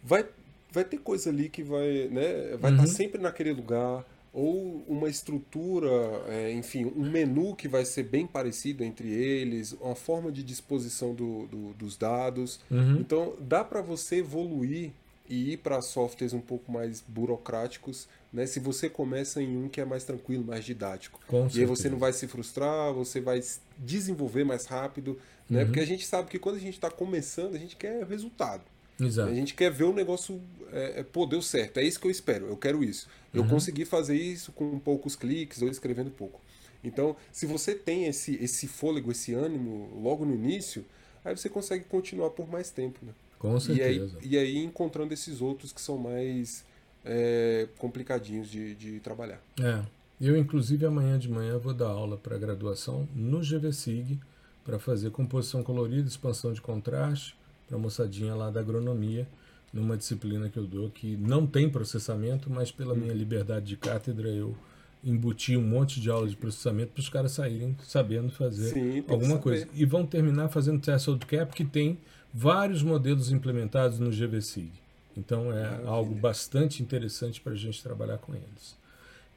vai, vai ter coisa ali que vai né, vai estar uhum. tá sempre naquele lugar, ou uma estrutura, é, enfim, um menu que vai ser bem parecido entre eles, uma forma de disposição do, do, dos dados. Uhum. Então, dá para você evoluir e ir para softwares um pouco mais burocráticos, né? Se você começa em um que é mais tranquilo, mais didático. Com e aí você não vai se frustrar, você vai desenvolver mais rápido, né? Uhum. Porque a gente sabe que quando a gente está começando, a gente quer resultado. Exato. A gente quer ver o negócio, é, é, pô, deu certo, é isso que eu espero, eu quero isso. Eu Uhum. consegui fazer isso com poucos cliques ou escrevendo pouco. Então, se você tem esse, esse fôlego, esse ânimo logo no início, aí você consegue continuar por mais tempo, né? Com E aí, certeza. e aí encontrando esses outros que são mais é, complicadinhos de, de trabalhar. É. Eu, inclusive, amanhã de manhã vou dar aula para graduação no GVSIG para fazer composição colorida, expansão de contraste para a moçadinha lá da agronomia, numa disciplina que eu dou que não tem processamento, mas pela minha liberdade de cátedra eu embuti um monte de aula de processamento para os caras saírem sabendo fazer Sim, alguma coisa. E vão terminar fazendo Threshold Cap, que tem vários modelos implementados no GVSIG. Então é Maravilha. algo bastante interessante para a gente trabalhar com eles.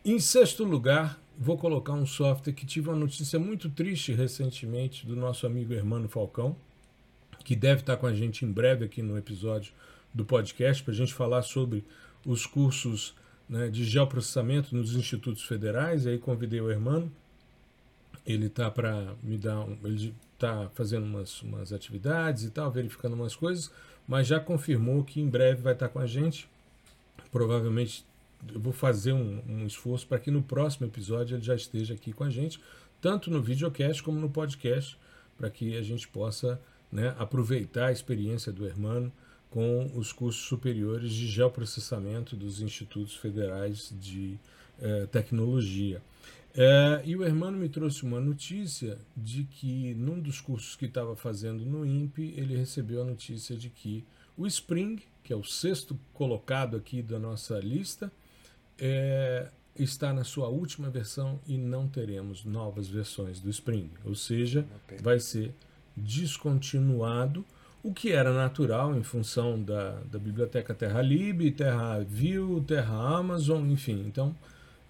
Em sexto lugar, vou colocar um software que tive uma notícia muito triste recentemente do nosso amigo Hermano Falcão, que deve estar com a gente em breve aqui no episódio do podcast para a gente falar sobre os cursos né, de geoprocessamento nos institutos federais. E aí convidei o Hermano, ele está para me dar, um, ele está fazendo umas, umas atividades e tal, verificando umas coisas, mas já confirmou que em breve vai estar com a gente. Provavelmente eu vou fazer um, um esforço para que no próximo episódio ele já esteja aqui com a gente, tanto no videocast como no podcast, para que a gente possa né, aproveitar a experiência do Hermano com os cursos superiores de geoprocessamento dos institutos federais de eh, tecnologia. Eh, e o Hermano me trouxe uma notícia de que num dos cursos que estava fazendo no INPE, ele recebeu a notícia de que o Spring, que é o sexto colocado aqui da nossa lista, é, está na sua última versão e não teremos novas versões do Spring. Ou seja, vai ser descontinuado, o que era natural em função da, da biblioteca TerraLib, TerraView, Terra Amazon, enfim. Então,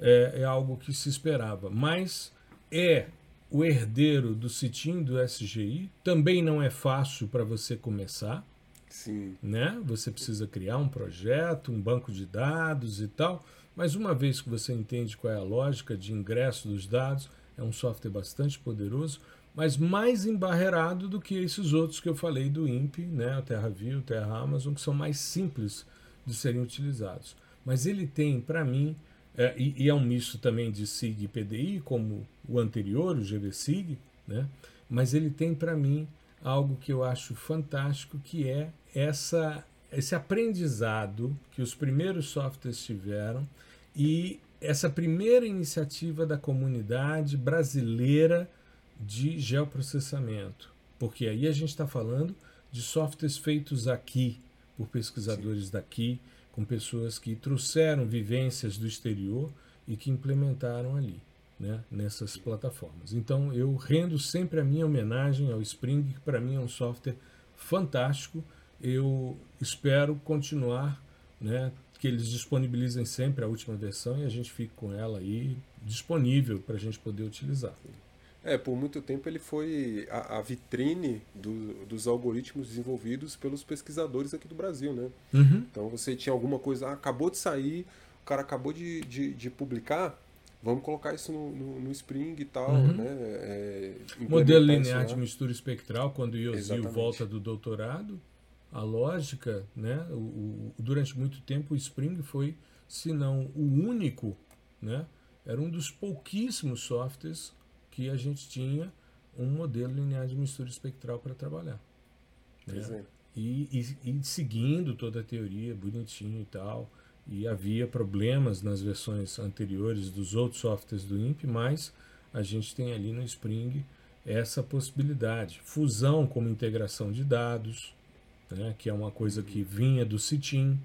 é, é algo que se esperava. Mas é o herdeiro do CITIM do SGI, também não é fácil para você começar Sim, né? Você precisa criar um projeto, um banco de dados e tal, mas uma vez que você entende qual é a lógica de ingresso dos dados, é um software bastante poderoso, mas mais embarreirado do que esses outros que eu falei do INPE, né? O TerraView, o Terra Amazon, que são mais simples de serem utilizados. Mas ele tem, para mim, é, e, e é um misto também de SIG e PDI, como o anterior, o GVSIG, né? mas ele tem para mim algo que eu acho fantástico, que é essa, esse aprendizado que os primeiros softwares tiveram e essa primeira iniciativa da comunidade brasileira de geoprocessamento. Porque aí a gente está falando de softwares feitos aqui, por pesquisadores daqui, com pessoas que trouxeram vivências do exterior e que implementaram ali, né, nessas plataformas. Então eu rendo sempre a minha homenagem ao Spring, que para mim é um software fantástico. Eu espero continuar, né, que eles disponibilizem sempre a última versão e a gente fique com ela aí disponível para a gente poder utilizar. É, por muito tempo ele foi a, a vitrine do- dos algoritmos desenvolvidos pelos pesquisadores aqui do Brasil, né? Uhum. Então você tinha alguma coisa, ah, acabou de sair, o cara acabou de, de, de publicar, vamos colocar isso no, no, no Spring e tal, Uhum. né? É, Modelo linear de mistura espectral, quando o Yosio volta do doutorado, a lógica, né, o, o- durante muito tempo o Spring foi, se não o único, né, era um dos pouquíssimos softwares que a gente tinha um modelo linear de mistura espectral para trabalhar. Pois né? é. e, e- e seguindo toda a teoria bonitinho e tal. E havia problemas nas versões anteriores dos outros softwares do INPE, mas a gente tem ali no Spring essa possibilidade. Fusão como integração de dados, né, que é uma coisa que vinha do CITIM.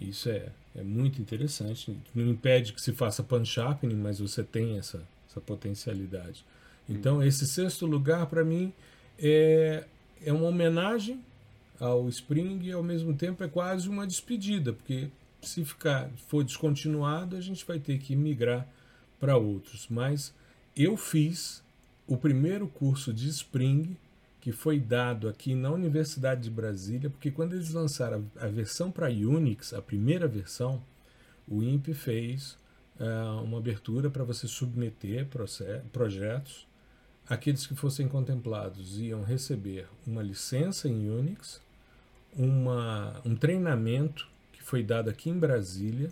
Isso é, é muito interessante. Não impede que se faça pan-sharpening, mas você tem essa, essa potencialidade. Então, esse sexto lugar, para mim, é, é uma homenagem ao Spring e, ao mesmo tempo, é quase uma despedida, porque Se ficar for descontinuado, a gente vai ter que migrar para outros. Mas eu fiz o primeiro curso de Spring que foi dado aqui na Universidade de Brasília, porque quando eles lançaram a, versão para Unix, a primeira versão, o INPE fez uh, uma abertura para você submeter projetos. Aqueles que fossem contemplados iam receber uma licença em Unix, uma, um treinamento que foi dado aqui em Brasília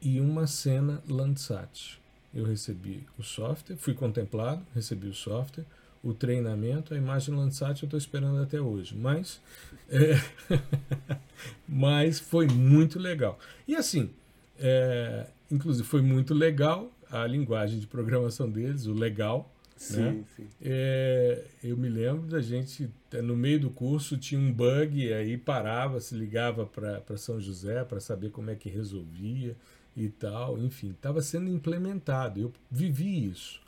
e uma cena Landsat. Eu recebi o software, fui contemplado, recebi o software, o treinamento, a imagem Landsat eu estou esperando até hoje, mas, é, mas foi muito legal. E assim, é, inclusive foi muito legal a linguagem de programação deles, o legal. Sim, né? sim. É, eu me lembro da gente, no meio do curso, tinha um bug, aí parava, se ligava para São José para saber como é que resolvia e tal. Enfim, estava sendo implementado. Eu vivi isso.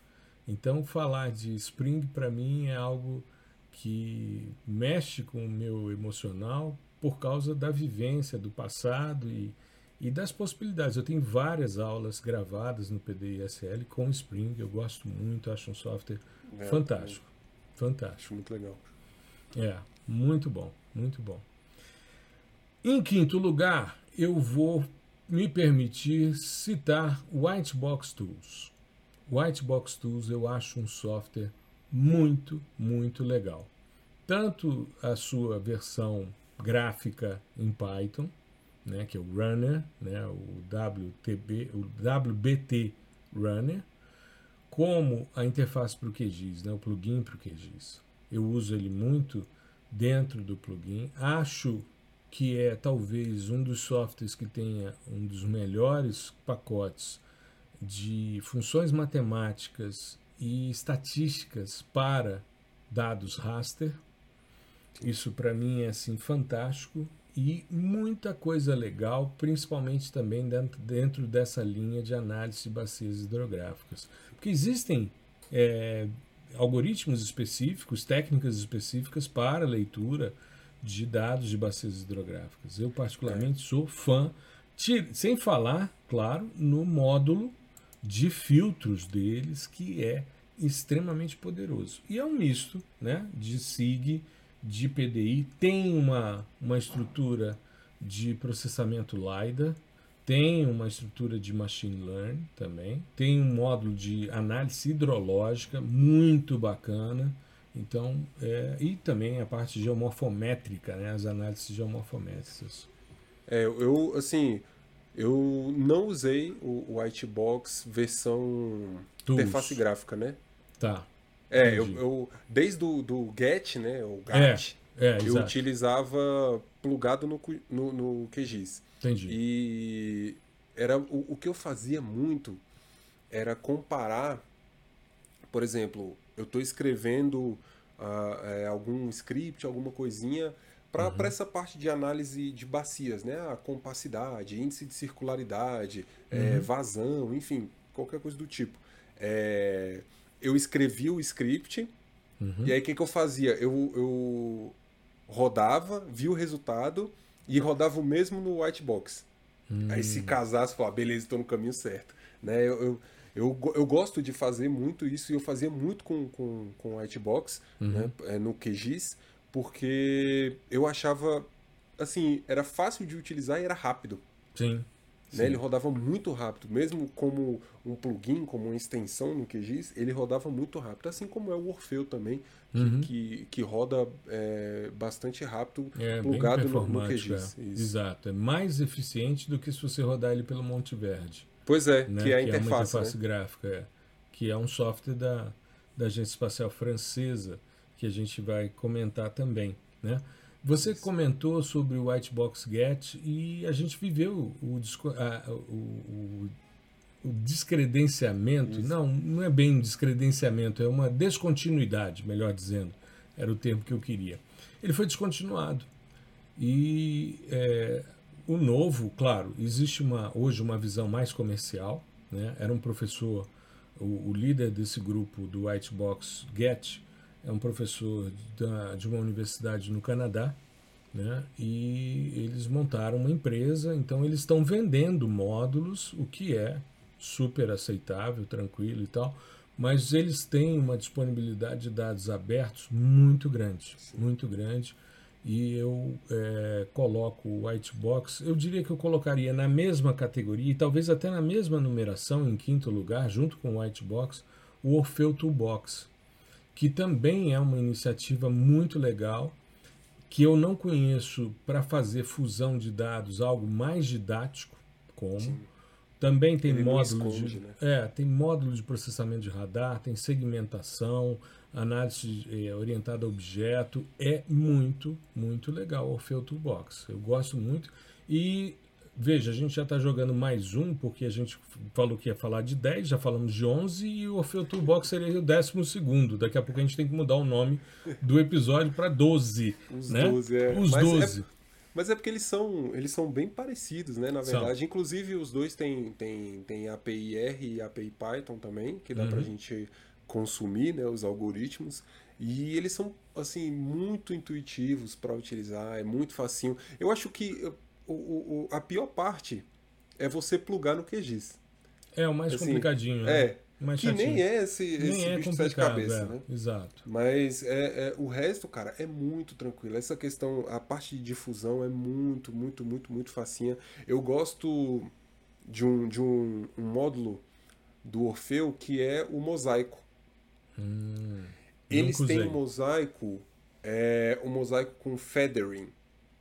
Então, falar de Spring para mim é algo que mexe com o meu emocional por causa da vivência do passado e, e das possibilidades. Eu tenho várias aulas gravadas no PDISL com Spring, eu gosto muito, acho um software é, fantástico. É. Fantástico. Acho muito legal. É, muito bom, muito bom. Em quinto lugar, eu vou me permitir citar Whitebox Tools. Whitebox Tools eu acho um software muito, muito legal. Tanto a sua versão gráfica em Python, né, que é o Runner, né, o WTB, o WBT Runner, como a interface para o QGIS, né, o plugin para o QGIS. Eu uso ele muito dentro do plugin. Acho que é talvez um dos softwares que tenha um dos melhores pacotes de funções matemáticas e estatísticas para dados raster. Isso para mim é assim fantástico e muita coisa legal, principalmente também dentro, dentro dessa linha de análise de bacias hidrográficas. Porque existem é, algoritmos específicos, técnicas específicas para leitura de dados de bacias hidrográficas. Eu, particularmente, sou fã, sem falar, claro, no módulo de filtros deles, que é extremamente poderoso. E é um misto né, de SIG, de PDI, tem uma, uma estrutura de processamento LiDAR, tem uma estrutura de machine learning também, tem um módulo de análise hidrológica muito bacana. Então, é, e também a parte geomorfométrica, né, as análises geomorfométricas. É, eu, assim, eu não usei o Whitebox versão Tools. interface gráfica, né? Tá. É, eu, eu, desde o do Get, né? O GAT, é, é, eu exato. utilizava plugado no, no, no QGIS. Entendi. E era, o, o que eu fazia muito era comparar, por exemplo, eu estou escrevendo uh, é, algum script, alguma coisinha para uhum. essa parte de análise de bacias, né? A compacidade, índice de circularidade, é, uhum. é, vazão, enfim, qualquer coisa do tipo. É, eu escrevi o script uhum. e aí o que, que eu fazia? Eu, eu rodava, via o resultado e rodava o mesmo no whitebox. Uhum. Aí se hum. casasse, falava, beleza, estou no caminho certo. Né? Eu, eu, eu, eu, gosto de fazer muito isso e eu fazia muito com, com, com Whitebox uhum. né? É, no QGIS porque eu achava, assim, era fácil de utilizar e era rápido. Sim. Né? Ele rodava muito rápido, mesmo como um plugin, como uma extensão no QGIS, ele rodava muito rápido, assim como é o Orfeu também, que, uhum. que, que, roda é, bastante rápido, é, plugado no, no QGIS. É. Exato, é mais eficiente do que se você rodar ele pelo Monte Verde. Pois é, né? que é a interface. Que é uma interface né? gráfica, é. que é um software da, da Agência Espacial Francesa, que a gente vai comentar também. Né? Você comentou sobre o Whitebox Get e a gente viveu o, a, o, o, o descredenciamento. Isso. Não, não é bem um descredenciamento, é uma descontinuidade, melhor dizendo. Era o termo que eu queria. Ele foi descontinuado. E é, o novo, claro, existe uma, hoje uma visão mais comercial. Né? Era um professor, o, o líder desse grupo do Whitebox Get, é um professor da, de uma universidade no Canadá Né? E eles montaram uma empresa, então eles estão vendendo módulos, o que é super aceitável, tranquilo e tal, mas eles têm uma disponibilidade de dados abertos muito grande, Sim. muito grande. E eu é, coloco o Whitebox, eu diria que eu colocaria na mesma categoria, e talvez até na mesma numeração, em quinto lugar, junto com o Whitebox, o Orfeu Toolbox, que também é uma iniciativa muito legal que eu não conheço para fazer fusão de dados algo mais didático, como. Sim. Também tem módulo de né? é, tem módulo de processamento de radar, tem segmentação, análise é, orientada a objeto, é muito, muito legal o Orfeu Toolbox. Eu gosto muito e Veja, a gente já está jogando mais um, porque a gente falou que ia falar de 10, já falamos de 11 e o Orfeu Toolbox seria o décimo segundo. Daqui a pouco a gente tem que mudar o nome do episódio para 12. Os né? 12, é. Os mas 12. É, mas é porque eles são, eles são bem parecidos, né? Na verdade, são. inclusive os dois têm, têm, têm API R e API Python também, que dá uhum. para a gente consumir, né? Os algoritmos. E eles são, assim, muito intuitivos para utilizar, é muito facinho. Eu acho que o, o, a pior parte é você plugar no QGIS. É o mais assim, complicadinho, né? É. Mais que chatinho. nem é esse, esse nem é bicho de sete cabeças, é, né? Exato. Mas é, é, o resto, cara, é muito tranquilo. Essa questão, a parte de difusão é muito, muito, muito, muito facinha. Eu gosto de um, de um, um módulo do Orfeu que é o mosaico. Hum, Eles têm um mosaico, é, um mosaico com feathering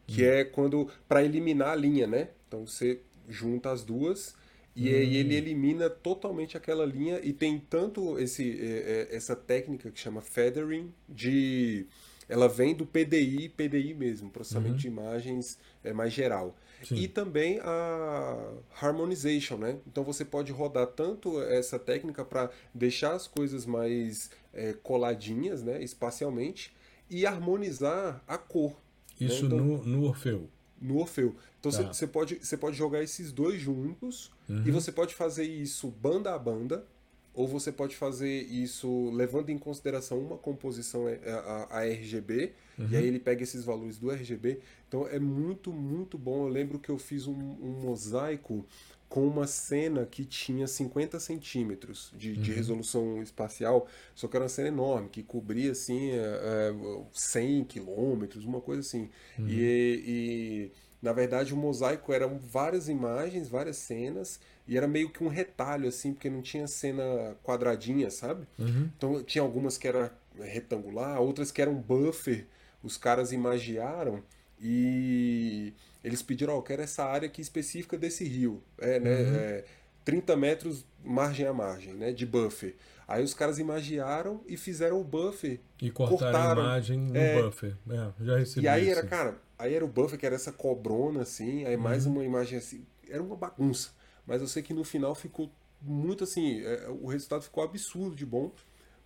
que hum. é quando para eliminar a linha, né? Então você junta as duas e hum. aí ele elimina totalmente aquela linha e tem tanto esse é, é, essa técnica que chama feathering de ela vem do PDI, PDI mesmo, processamento uhum. de imagens é mais geral. Sim. E também a harmonization, né? Então você pode rodar tanto essa técnica para deixar as coisas mais é, coladinhas, né, espacialmente, e harmonizar a cor. Isso então, no, no Orfeu. No Orfeu. Então tá. você, pode, você pode jogar esses dois juntos uhum. e você pode fazer isso banda a banda, ou você pode fazer isso levando em consideração uma composição é, a, a RGB, uhum. e aí ele pega esses valores do RGB. Então é muito, muito bom. Eu lembro que eu fiz um, um mosaico com uma cena que tinha 50 centímetros de, uhum. de, resolução espacial, só que era uma cena enorme, que cobria assim é, 100 quilômetros, uma coisa assim. Uhum. E, e, na verdade o mosaico eram várias imagens, várias cenas, e era meio que um retalho assim, porque não tinha cena quadradinha, sabe? Uhum. Então tinha algumas que era retangular, outras que eram buffer, os caras imagiaram e eles pediram, ó, oh, eu quero essa área aqui específica desse rio, é, né, uhum. é, 30 metros margem a margem, né, de buffer. Aí os caras imagiaram e fizeram o buffer. E cortaram, cortaram a imagem no é, buffer. É, já recebi E aí isso. era, cara, aí era o buffer que era essa cobrona, assim, aí uhum. mais uma imagem assim, era uma bagunça. Mas eu sei que no final ficou muito assim, é, o resultado ficou absurdo de bom,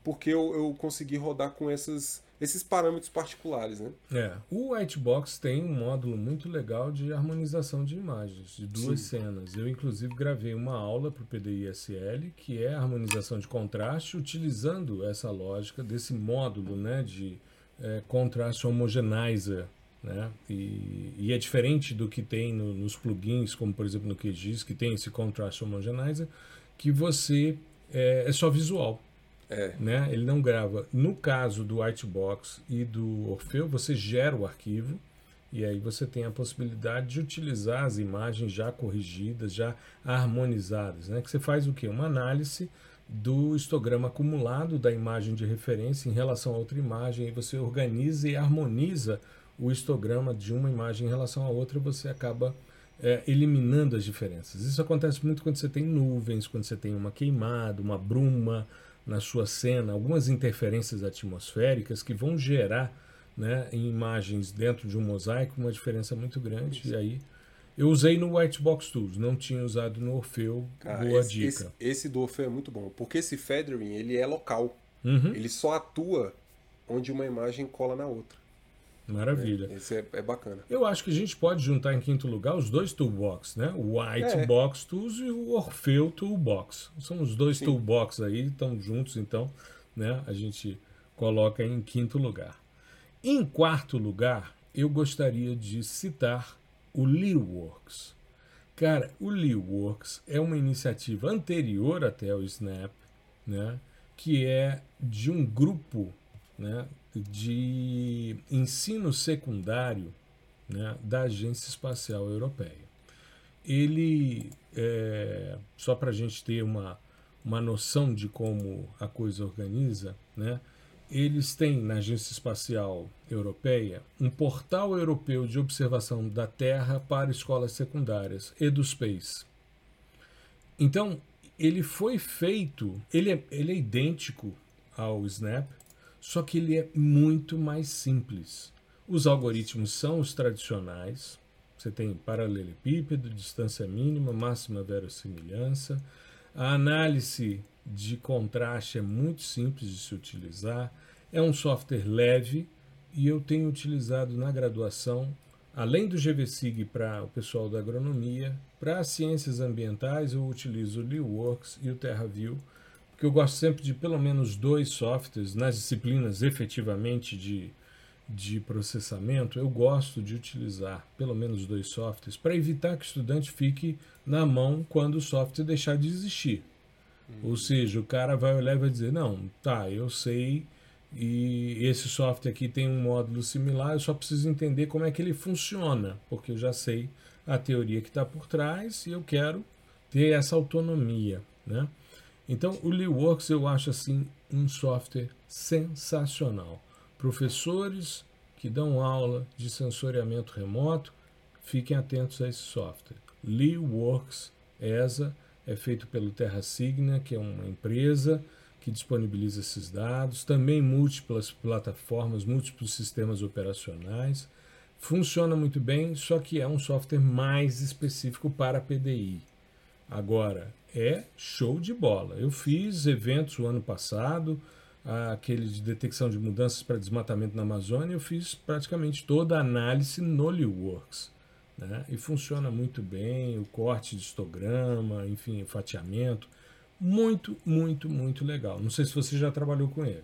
porque eu, eu consegui rodar com essas esses parâmetros particulares, né? É. O Whitebox tem um módulo muito legal de harmonização de imagens, de duas Sim. cenas. Eu, inclusive, gravei uma aula para o PDI-SL, que é a harmonização de contraste, utilizando essa lógica desse módulo né, de é, contraste homogenizer. Né? E, e, é diferente do que tem no, nos plugins, como por exemplo no QGIS, que tem esse contrast homogenizer, que você é, é só visual. É. Né? Ele não grava. No caso do Whitebox e do Orfeu, você gera o arquivo e aí você tem a possibilidade de utilizar as imagens já corrigidas, já harmonizadas. Né? Que você faz o quê? Uma análise do histograma acumulado da imagem de referência em relação a outra imagem, e você organiza e harmoniza o histograma de uma imagem em relação a outra, e você acaba é, eliminando as diferenças. Isso acontece muito quando você tem nuvens, quando você tem uma queimada, uma bruma, na sua cena algumas interferências atmosféricas que vão gerar né, em imagens dentro de um mosaico uma diferença muito grande. Isso. E aí eu usei no Whitebox Tools, não tinha usado no Orfeu. Cara, boa esse, dica. Esse, esse, do Orfeu é muito bom, porque esse feathering ele é local. Uhum. Ele só atua onde uma imagem cola na outra. Maravilha. É, esse é, é, bacana. Eu acho que a gente pode juntar em quinto lugar os dois toolbox, né? O White é. Box Tools e o Orfeu Toolbox. São os dois Sim. toolbox aí, estão juntos, então, né? A gente coloca em quinto lugar. Em quarto lugar, eu gostaria de citar o LeeWorks. Cara, o LeeWorks é uma iniciativa anterior até ao Snap, né, que é de um grupo né, de ensino secundário né, da Agência Espacial Europeia. Ele, é, só para a gente ter uma, uma noção de como a coisa organiza, né, eles têm na Agência Espacial Europeia um portal europeu de observação da Terra para escolas secundárias, EduSpace. Então, ele foi feito, ele é, ele é idêntico ao Snap, só que ele é muito mais simples. Os algoritmos são os tradicionais, você tem paralelepípedo, distância mínima, máxima verossimilhança. A análise de contraste é muito simples de se utilizar. É um software leve e eu tenho utilizado na graduação, além do GVSIG para o pessoal da agronomia, para as ciências ambientais eu utilizo o LeeWorks e o TerraView, porque eu gosto sempre de pelo menos dois softwares nas disciplinas efetivamente de, de processamento, eu gosto de utilizar pelo menos dois softwares para evitar que o estudante fique na mão quando o software deixar de existir. Ou seja, o cara vai olhar e vai dizer: não, tá, eu sei e esse software aqui tem um módulo similar, eu só preciso entender como é que ele funciona, porque eu já sei a teoria que está por trás e eu quero ter essa autonomia, né? Então, o LeeWorks eu acho assim um software sensacional. Professores que dão aula de sensoriamento remoto, fiquem atentos a esse software. LeeWorks ESA é feito pelo TerraSigna, que é uma empresa que disponibiliza esses dados, também múltiplas plataformas, múltiplos sistemas operacionais. Funciona muito bem, só que é um software mais específico para PDI. Agora, é show de bola. Eu fiz eventos o ano passado, aquele de detecção de mudanças para desmatamento na Amazônia, eu fiz praticamente toda a análise no LeeWorks. Né? E funciona muito bem, o corte de histograma, enfim, o fatiamento. Muito, muito, muito legal. Não sei se você já trabalhou com ele.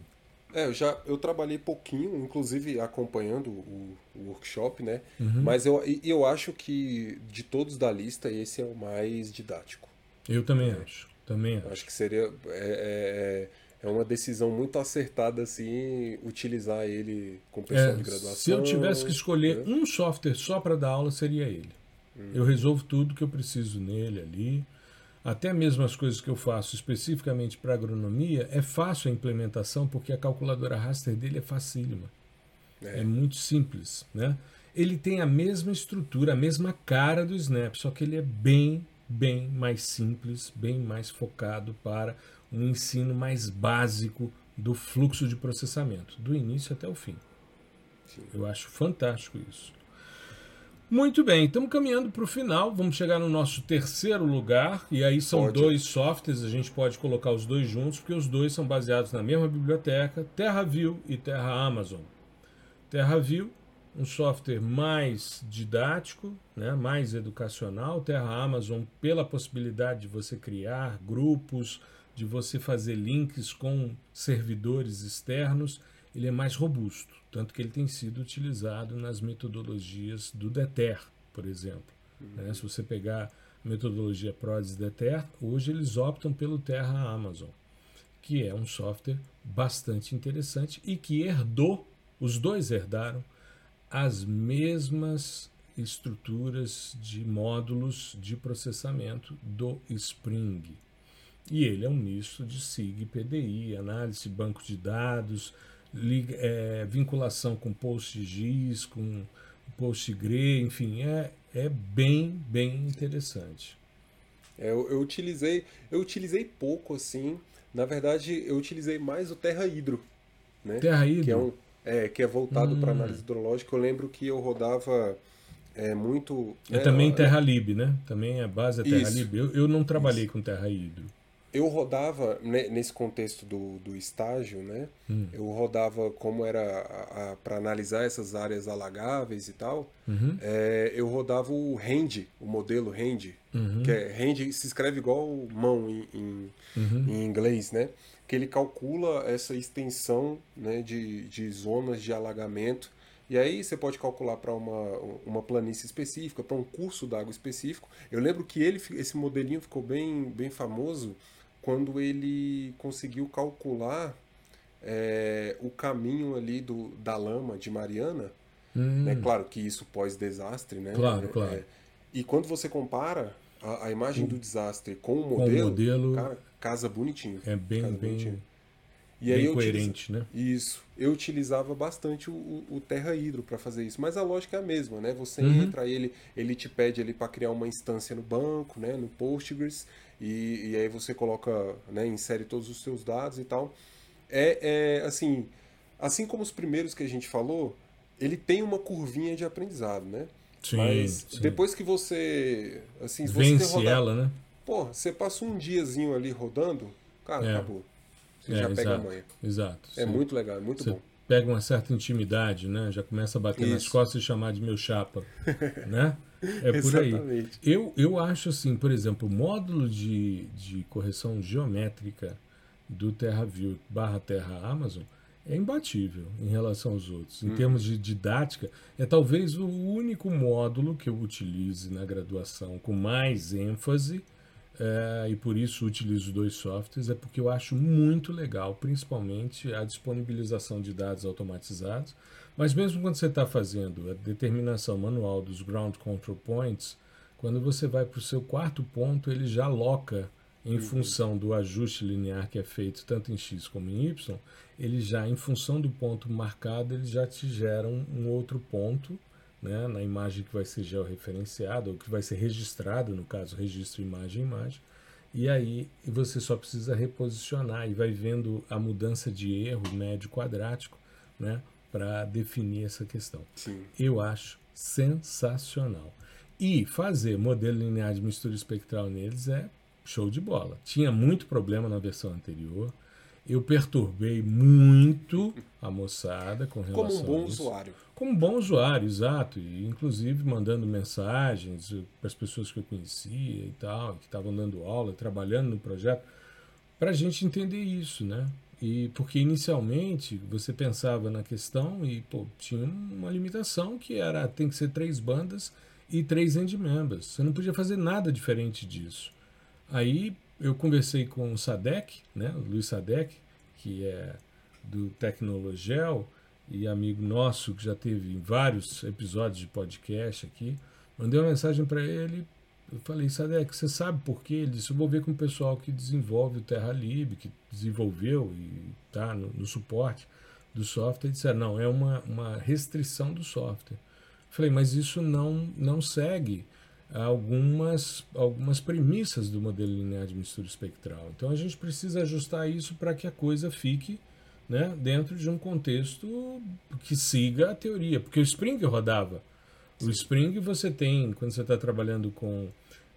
É, eu já eu trabalhei pouquinho, inclusive acompanhando o, o workshop, né? Uhum. Mas eu, eu acho que de todos da lista, esse é o mais didático. Eu também é. acho. Também acho. Acho que seria. É, é, é, uma decisão muito acertada, assim, utilizar ele com pessoal é, de graduação. Se eu tivesse que escolher né? um software só para dar aula, seria ele. Uhum. Eu resolvo tudo que eu preciso nele ali. Até mesmo as coisas que eu faço especificamente para agronomia, é fácil a implementação porque a calculadora raster dele é facílima. É. é. muito simples, né? Ele tem a mesma estrutura, a mesma cara do Snap, só que ele é bem, bem mais simples, bem mais focado para um ensino mais básico do fluxo de processamento, do início até o fim. Sim. Eu acho fantástico isso. Muito bem, estamos caminhando para o final. Vamos chegar no nosso terceiro lugar. E aí são pode. dois softwares, a gente pode colocar os dois juntos, porque os dois são baseados na mesma biblioteca: TerraView e Terra Amazon. TerraView, um software mais didático, né, mais educacional. Terra Amazon, pela possibilidade de você criar grupos, de você fazer links com servidores externos ele é mais robusto, tanto que ele tem sido utilizado nas metodologias do DETER, por exemplo. Uhum. Né? Se você pegar a metodologia PRODES DETER, hoje eles optam pelo Terra Amazon, que é um software bastante interessante e que herdou, os dois herdaram, as mesmas estruturas de módulos de processamento do Spring. E ele é um misto de SIG, PDI, análise, banco de dados, é, vinculação com PostGIS, com PostgRE, enfim, é, é bem, bem interessante. É, eu, eu, utilizei, eu utilizei pouco assim. Na verdade, eu utilizei mais o Terra Hidro, né? Terra Hidro. Que é, um, é, que é voltado hum. para análise hidrológica. Eu lembro que eu rodava é, muito. É né, também TerraLib, né? Também a base é TerraLib. Eu, eu não trabalhei Isso. com Terra Hidro eu rodava nesse contexto do, do estágio, né? Hum. Eu rodava como era para analisar essas áreas alagáveis e tal. Uhum. É, eu rodava o Rend, o modelo Rend, uhum. que é Rend se escreve igual mão em, em, uhum. em, inglês, né? Que ele calcula essa extensão né, de, de zonas de alagamento E aí você pode calcular para uma, uma planície específica, para um curso d'água específico. Eu lembro que ele, esse modelinho ficou bem, bem famoso quando ele conseguiu calcular é, o caminho ali do, da lama de Mariana. Hum. Né? Claro que isso pós-desastre, né? Claro, é, claro. É, e quando você compara a, a imagem do desastre com o modelo, com o modelo cara, casa bonitinho. É bem, bem, bonitinho. E bem coerente, utiliza... né? Isso. Eu utilizava bastante o, o Terra Hidro para fazer isso, mas a lógica é a mesma, né? Você uhum. entra, ele, ele te pede ali para criar uma instância no banco, né? No Postgres, e, e aí você coloca, né? Insere todos os seus dados e tal. É, é assim, assim como os primeiros que a gente falou, ele tem uma curvinha de aprendizado, né? Sim, Mas sim. depois que você. Assim, Vence você rodado, ela, né? Pô, você passa um diazinho ali rodando, cara, é. acabou. Você é, já pega exato, a manha. Exato. É sim. muito legal, é muito você bom. Pega uma certa intimidade, né? Já começa a bater Isso. nas costas e chamar de meu chapa. né? É por aí. Eu, eu acho assim, por exemplo, o módulo de, de correção geométrica do TerraView barra Terra Amazon é imbatível em relação aos outros. Em hum. termos de didática, é talvez o único módulo que eu utilize na graduação com mais ênfase, é, e por isso utilizo dois softwares, é porque eu acho muito legal, principalmente a disponibilização de dados automatizados. Mas mesmo quando você está fazendo a determinação manual dos ground control points, quando você vai para o seu quarto ponto, ele já loca em uhum. função do ajuste linear que é feito tanto em x como em y, ele já, em função do ponto marcado, ele já te gera um, um outro ponto né, na imagem que vai ser georreferenciada, ou que vai ser registrada, no caso, registro imagem-imagem, e aí você só precisa reposicionar e vai vendo a mudança de erro médio quadrático né, para definir essa questão. Sim. Eu acho sensacional. E fazer modelo linear de mistura espectral neles é show de bola. Tinha muito problema na versão anterior. Eu perturbei muito a moçada com relação Como um bom usuário. Como um bom usuário, exato. E, inclusive mandando mensagens para as pessoas que eu conhecia e tal, que estavam dando aula, trabalhando no projeto, para a gente entender isso, né? E porque inicialmente você pensava na questão e pô, tinha uma limitação que era tem que ser três bandas e três end members. Você não podia fazer nada diferente disso. Aí eu conversei com o Sadek, né, o Luiz Sadek, que é do Tecnologel e amigo nosso que já teve vários episódios de podcast aqui. Mandei uma mensagem para ele. Eu falei, Sadek, você sabe por quê? Ele disse: Eu vou ver com o pessoal que desenvolve o TerraLib, que desenvolveu e está no, no, suporte do software. Ele disse: Não, é uma, uma restrição do software. Eu falei, mas isso não, não segue algumas, algumas premissas do modelo linear de mistura espectral. Então a gente precisa ajustar isso para que a coisa fique né, dentro de um contexto que siga a teoria, porque o Spring rodava. O Spring você tem, quando você está trabalhando com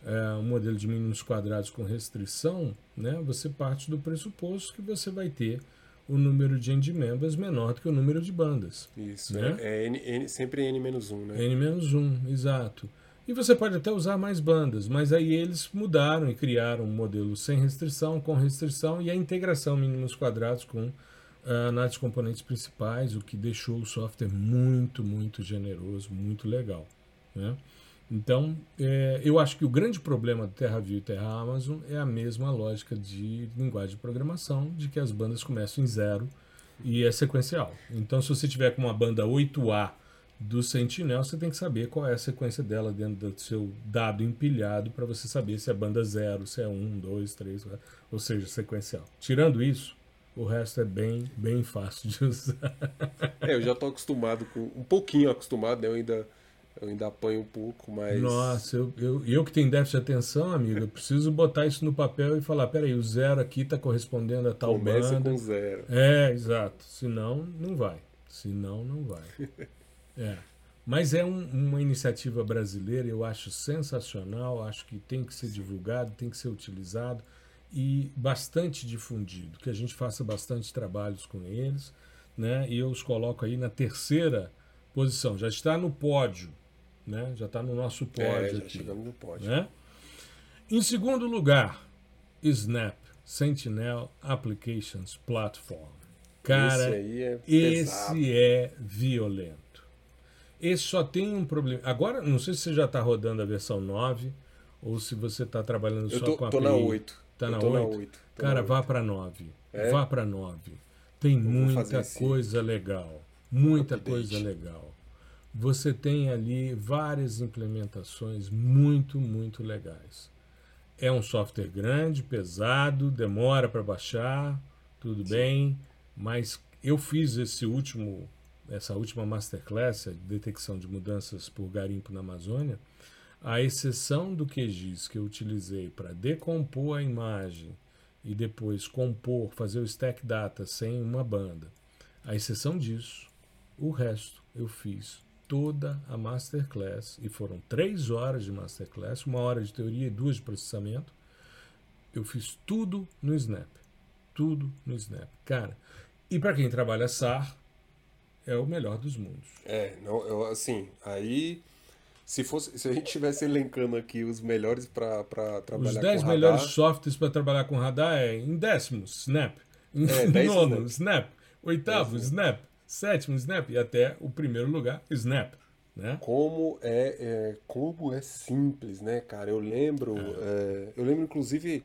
é, um modelo de mínimos quadrados com restrição, né, você parte do pressuposto que você vai ter o número de end members menor do que o número de bandas. Isso, né? é, é N, N, sempre N-1, né? N-1, exato. E você pode até usar mais bandas, mas aí eles mudaram e criaram um modelo sem restrição, com restrição e a integração mínimos quadrados com uh, nas componentes principais, o que deixou o software muito, muito generoso, muito legal. Né? Então, é, eu acho que o grande problema do TerraView e Terra Amazon é a mesma lógica de linguagem de programação, de que as bandas começam em zero e é sequencial. Então, se você tiver com uma banda 8A do Sentinel, você tem que saber qual é a sequência dela dentro do seu dado empilhado para você saber se é banda 0, se é 1, 2, 3, ou seja, sequencial. Tirando isso, o resto é bem, bem fácil de usar. É, eu já estou acostumado com. Um pouquinho acostumado, né? Eu ainda, eu ainda apanho um pouco, mas. Nossa, eu, eu, eu que tenho déficit de atenção, amigo, eu preciso botar isso no papel e falar: peraí, o zero aqui está correspondendo a tal Começa banda. com zero. É, exato. Senão, não vai. Senão, não vai. É. Mas é um, uma iniciativa brasileira, eu acho sensacional, acho que tem que ser divulgado, tem que ser utilizado e bastante difundido, que a gente faça bastante trabalhos com eles, né? E eu os coloco aí na terceira posição, já está no pódio, né? Já está no nosso pódio é, já aqui, chegamos no pódio. Né? Em segundo lugar, Snap Sentinel Applications Platform. Cara, esse, é, esse é violento. Esse só tem um problema. Agora, não sei se você já está rodando a versão 9 ou se você está trabalhando só tô, com a tô API. na 8. Tá na 8? Na 8 Cara, na vá para 9. É? Vá para 9. Tem muita esse coisa legal. Muita update. coisa legal. Você tem ali várias implementações muito, muito legais. É um software grande, pesado, demora para baixar, tudo bem, mas eu fiz esse último, essa última masterclass, a detecção de mudanças por garimpo na Amazônia, a exceção do QGIS que eu utilizei para decompor a imagem e depois compor, fazer o stack data sem uma banda, a exceção disso, o resto eu fiz toda a masterclass e foram três horas de masterclass, uma hora de teoria e duas de processamento. Eu fiz tudo no Snap, tudo no Snap, cara. E para quem trabalha SAR é o melhor dos mundos. É, não, eu, assim, aí se fosse, se a gente estivesse elencando aqui os melhores para trabalhar Os com 10 radar, melhores softwares para trabalhar com radar é em décimo, Snap. Em É, nono, Snap. Oitavo. Snap. Sétimo, Snap. E até o primeiro lugar, Snap. Né? Como é, é, como é simples, né, cara? Eu lembro, é, eu lembro inclusive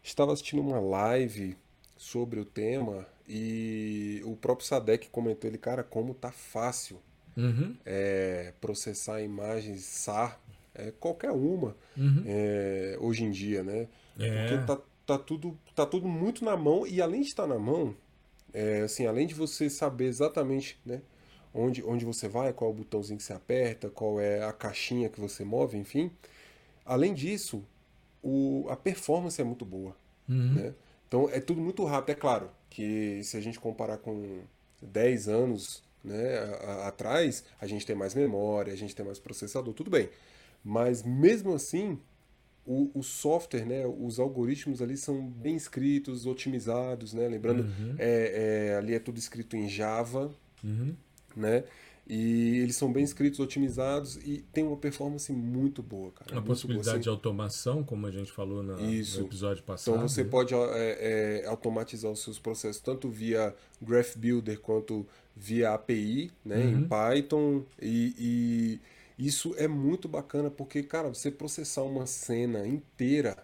estava assistindo uma live sobre o tema e o próprio Sadek comentou ele, cara, como tá fácil Uhum, é, processar imagens SAR, é, qualquer uma, uhum. é, hoje em dia, né? É. Porque tá, tá, tudo, tá tudo muito na mão e além de estar na mão, é, assim, além de você saber exatamente, né, onde, onde você vai, qual é o botãozinho que você aperta, qual é a caixinha que você move, enfim. Além disso, o, a performance é muito boa, Uhum. né? Então é tudo muito rápido, é claro que se a gente comparar com 10 anos né, a- a- atrás, a gente tem mais memória, a gente tem mais processador, tudo bem. Mas mesmo assim, o, o software, né, os algoritmos ali são bem escritos, otimizados, né? Lembrando, é, é, ali é tudo escrito em Java, Uhum. né? E eles são bem escritos, otimizados e tem uma performance muito boa, cara. A possibilidade boa, de automação, como a gente falou na- no episódio passado. Então você né? pode é, é, automatizar os seus processos tanto via Graph Builder quanto via API, né, Uhum. em Python e, e isso é muito bacana porque, cara, você processar uma cena inteira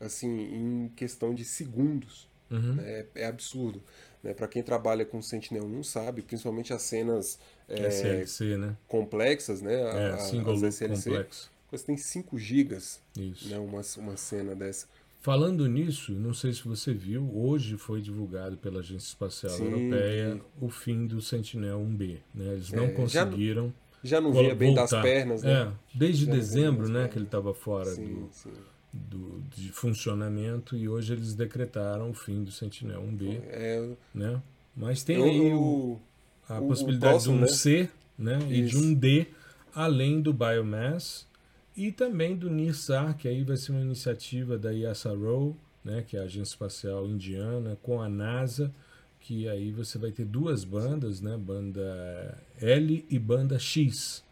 assim em questão de segundos Uhum. né, é, é absurdo. Né? Para quem trabalha com Sentinel-1 sabe, principalmente as cenas é, SLC, né? complexas, né, É, a- single as SLC, complexo. você tem 5 gigas, Isso. né, uma, uma cena dessa. Falando nisso, não sei se você viu, hoje foi divulgado pela Agência Espacial Sim, Europeia o fim do Sentinel-1B. Né? Eles não É, já não- conseguiram Já não vol- vinha bem das voltar. pernas, né? É, desde Já dezembro, né, que ele estava fora sim, do, sim. Do- de funcionamento e hoje eles decretaram o fim do Sentinel-1B, É, né? Mas tem eu- aí o, a o- o possibilidade próximo, de um né? C né, e de um D, além do Biomass, e também do NIRSAR, que aí vai ser uma iniciativa da ISRO, né, que é a Agência Espacial Indiana, com a NASA, que aí você vai ter duas bandas, né, banda L e banda X.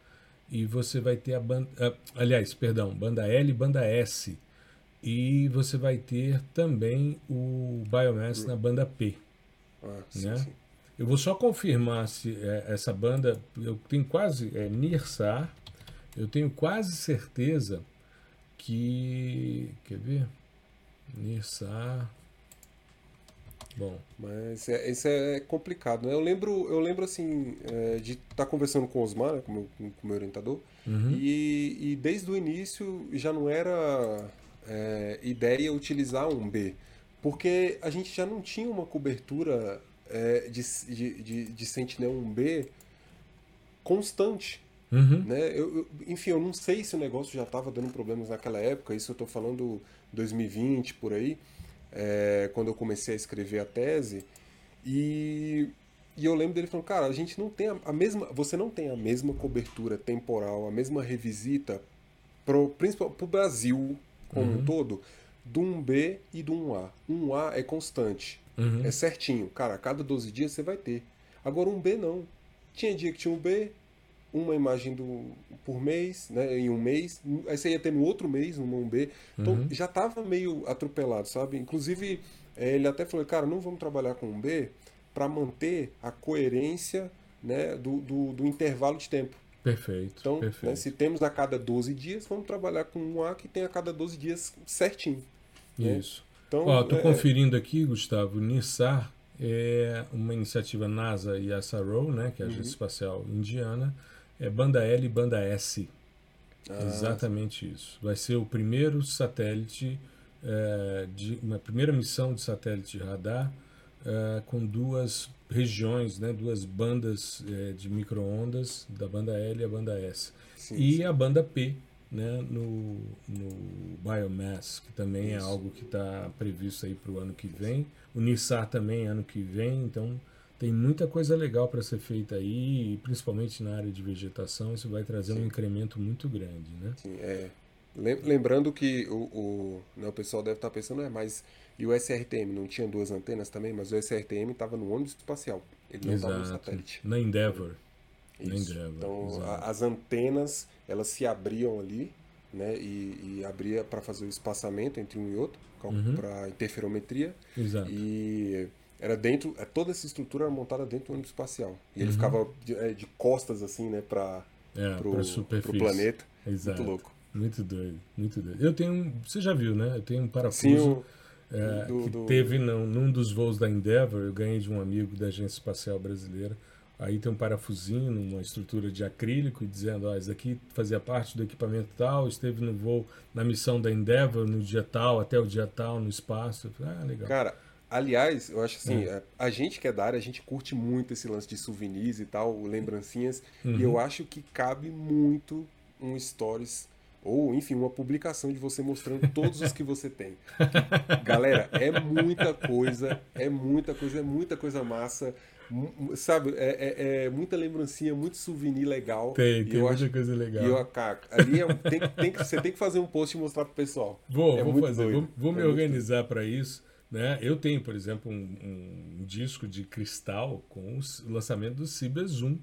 E você vai ter a banda. ah, aliás, perdão, banda L e banda S. E você vai ter também o Biomass na banda P. ah, sim, né? sim. Eu vou só confirmar se é, essa banda. Eu tenho quase. É Nirsar. Eu tenho quase certeza que. Quer ver? Nirsar. Bom. Mas é, isso é complicado, né? Eu lembro, eu lembro assim, é, de estar conversando com o Osmar, né, com o meu, com meu orientador, Uhum. e, e desde o início já não era é, ideia utilizar um B, porque a gente já não tinha uma cobertura é, de, de, de, de Sentinel 1B constante. Uhum. né? Eu, eu- enfim, eu não sei se o negócio já estava dando problemas naquela época, isso eu estou falando 2020 por aí, é, quando eu comecei a escrever a tese, e, e eu lembro dele falando, cara, a gente não tem a, a mesma, você não tem a mesma cobertura temporal, a mesma revisita pro, principal, pro Brasil como um todo, do 1B e do 1A. 1A é constante, Uhum. é certinho, cara, a cada 12 dias você vai ter. Agora um B não. Tinha dia que tinha um B, uma imagem do, por mês, né, em um mês, aí você ia ter no outro mês uma 1B. Então já tava meio atropelado, sabe? Inclusive, eh, ele até falou, cara, não vamos trabalhar com um B para manter a coerência né, do, do, do intervalo de tempo. Perfeito. Então, né, perfeito. se temos a cada 12 dias, vamos trabalhar com um A que tem a cada 12 dias certinho. né? Isso. Então, Ó, tô é- conferindo aqui, Gustavo, NISAR é uma iniciativa NASA e a SARO, né, que é a Uhum. Agência Espacial Indiana, é banda L e banda S. Ah, Exatamente isso. Vai ser o primeiro satélite, é, de, uma primeira missão de satélite radar é, com duas regiões, né, duas bandas é, de microondas, da banda L e a banda S. sim, E sim. a banda P, né, no, no Biomass, que também é Isso. algo que está previsto aí para o ano que vem. O NISAR também ano que vem, então tem muita coisa legal para ser feita aí, principalmente na área de vegetação, isso vai trazer um Sim. incremento muito grande, né? Sim, é. Lem- Lembrando que o, o, né, o pessoal deve estar pensando, é, mas e o SRTM não tinha duas antenas também, mas o SRTM estava no ônibus espacial, ele não estava no satélite. Na Endeavor. Na. Endeavor, Então a- as antenas elas se abriam ali, né, e, e abria para fazer o espaçamento entre um e outro, Uhum. para interferometria. Exato. E era dentro, é, toda essa estrutura era montada dentro do ônibus espacial. E ele Uhum. ficava de, é, de costas assim, né, para É, pro, para pro superfície. planeta. Exato. Muito louco. Muito doido, muito doido. Eu tenho um, você já viu, né? Eu tenho um parafuso Sim, o, é, do- que do- teve num, num dos voos da Endeavor, eu ganhei de um amigo da Agência Espacial Brasileira. Aí tem um parafusinho numa estrutura de acrílico e dizendo, ó, isso aqui fazia parte do equipamento tal, esteve no voo na missão da Endeavor no dia tal, até o dia tal, no espaço. Ah, legal. Cara, aliás, eu acho assim, é, a gente que é da área, a gente curte muito esse lance de souvenirs e tal, lembrancinhas, Uhum. e eu acho que cabe muito um stories ou, enfim, uma publicação de você mostrando todos os que você tem. Galera, é muita coisa, é muita coisa, é muita coisa massa. Sabe, é, é- é muita lembrancinha, muito souvenir legal. Tem, tem muita acho, coisa legal. E eu, cara, ali é tem, tem que, você tem que fazer um post e mostrar pro pessoal. Vou, É vou fazer, doido. vou, vou É me organizar para isso. Né? Eu tenho, por exemplo, um, um disco de cristal com o lançamento do Ciber Zoom,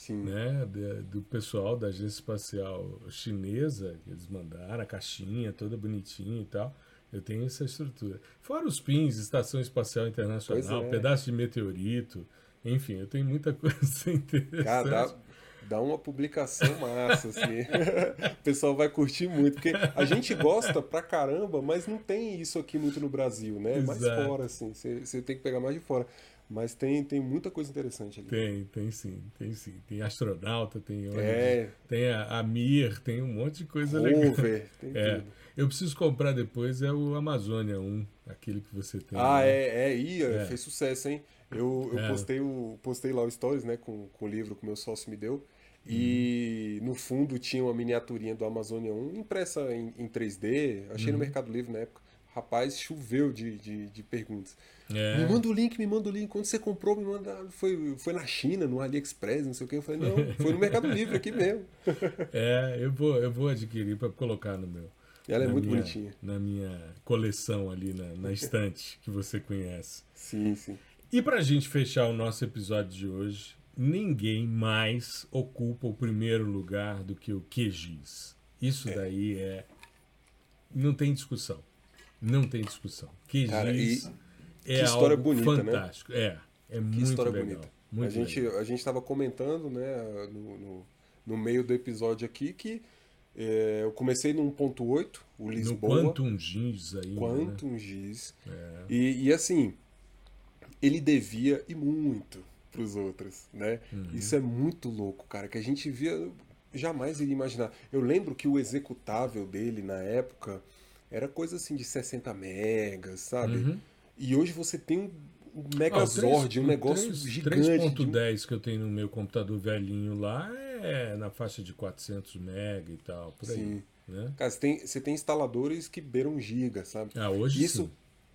Sim. né? de- do pessoal da Agência Espacial Chinesa, que eles mandaram a caixinha toda bonitinha e tal. Eu tenho essa estrutura. Fora os pins, Estação Espacial Internacional, é. pedaço de meteorito, enfim, eu tenho muita coisa interessante. Cara, dá, dá uma publicação massa, assim. o pessoal vai curtir muito, porque a gente gosta pra caramba, mas não tem isso aqui muito no Brasil, né? É mais Exato. fora, assim. Você tem que pegar mais de fora. Mas tem, tem muita coisa interessante ali. Tem, tem sim, tem sim. Tem astronauta, tem ônibus, É, tem a, a Mir, tem um monte de coisa legal. rover, tem É, tudo. eu preciso comprar depois é o Amazônia 1, aquele que você tem. Ah, né? é, é, ia, É. fez sucesso, hein? Eu, eu É. postei, o, postei lá o Stories, né, com, com o livro que meu sócio me deu. E Uhum. no fundo tinha uma miniaturinha do Amazônia 1 impressa em, em 3D. Achei no Uhum. Mercado Livre na época. Rapaz, choveu de, de, de perguntas. É. Me manda o link, me manda o link. Quando você comprou, me manda. Foi, foi na China, no AliExpress, não sei o que. Eu falei, não, foi no Mercado Livre aqui mesmo. É, eu vou, eu vou adquirir para colocar no meu. Ela é muito minha, bonitinha. Na minha coleção ali na, na estante que você conhece. Sim, sim. E para a gente fechar o nosso episódio de hoje, ninguém mais ocupa o primeiro lugar do que o QGIS. Isso daí é. Não tem discussão. Não tem discussão. QGIS Cara, e é que história algo bonita, né? fantástico. É, é Que muito história legal. bonita. Muito a gente legal. a gente estava comentando, né, no, no, no meio do episódio aqui que é, eu comecei no 1.8, o No Lisboa, Quantum GIS ainda, né? Quantum Giz. É. E, e assim, ele devia e muito para os outros, né? Uhum. Isso é muito louco, cara, que a gente via jamais iria imaginar. Eu lembro que o executável dele na época era coisa assim de 60 megas, sabe? Uhum. E hoje você tem um Ah, Megazord, três- um o negócio três- gigante. de um- 3.10 que eu tenho no meu computador velhinho lá é na faixa de 400 mega e tal, por aí. Sim. Né? Cara, você tem, você tem instaladores que beiram giga, sabe? Ah, hoje Isso,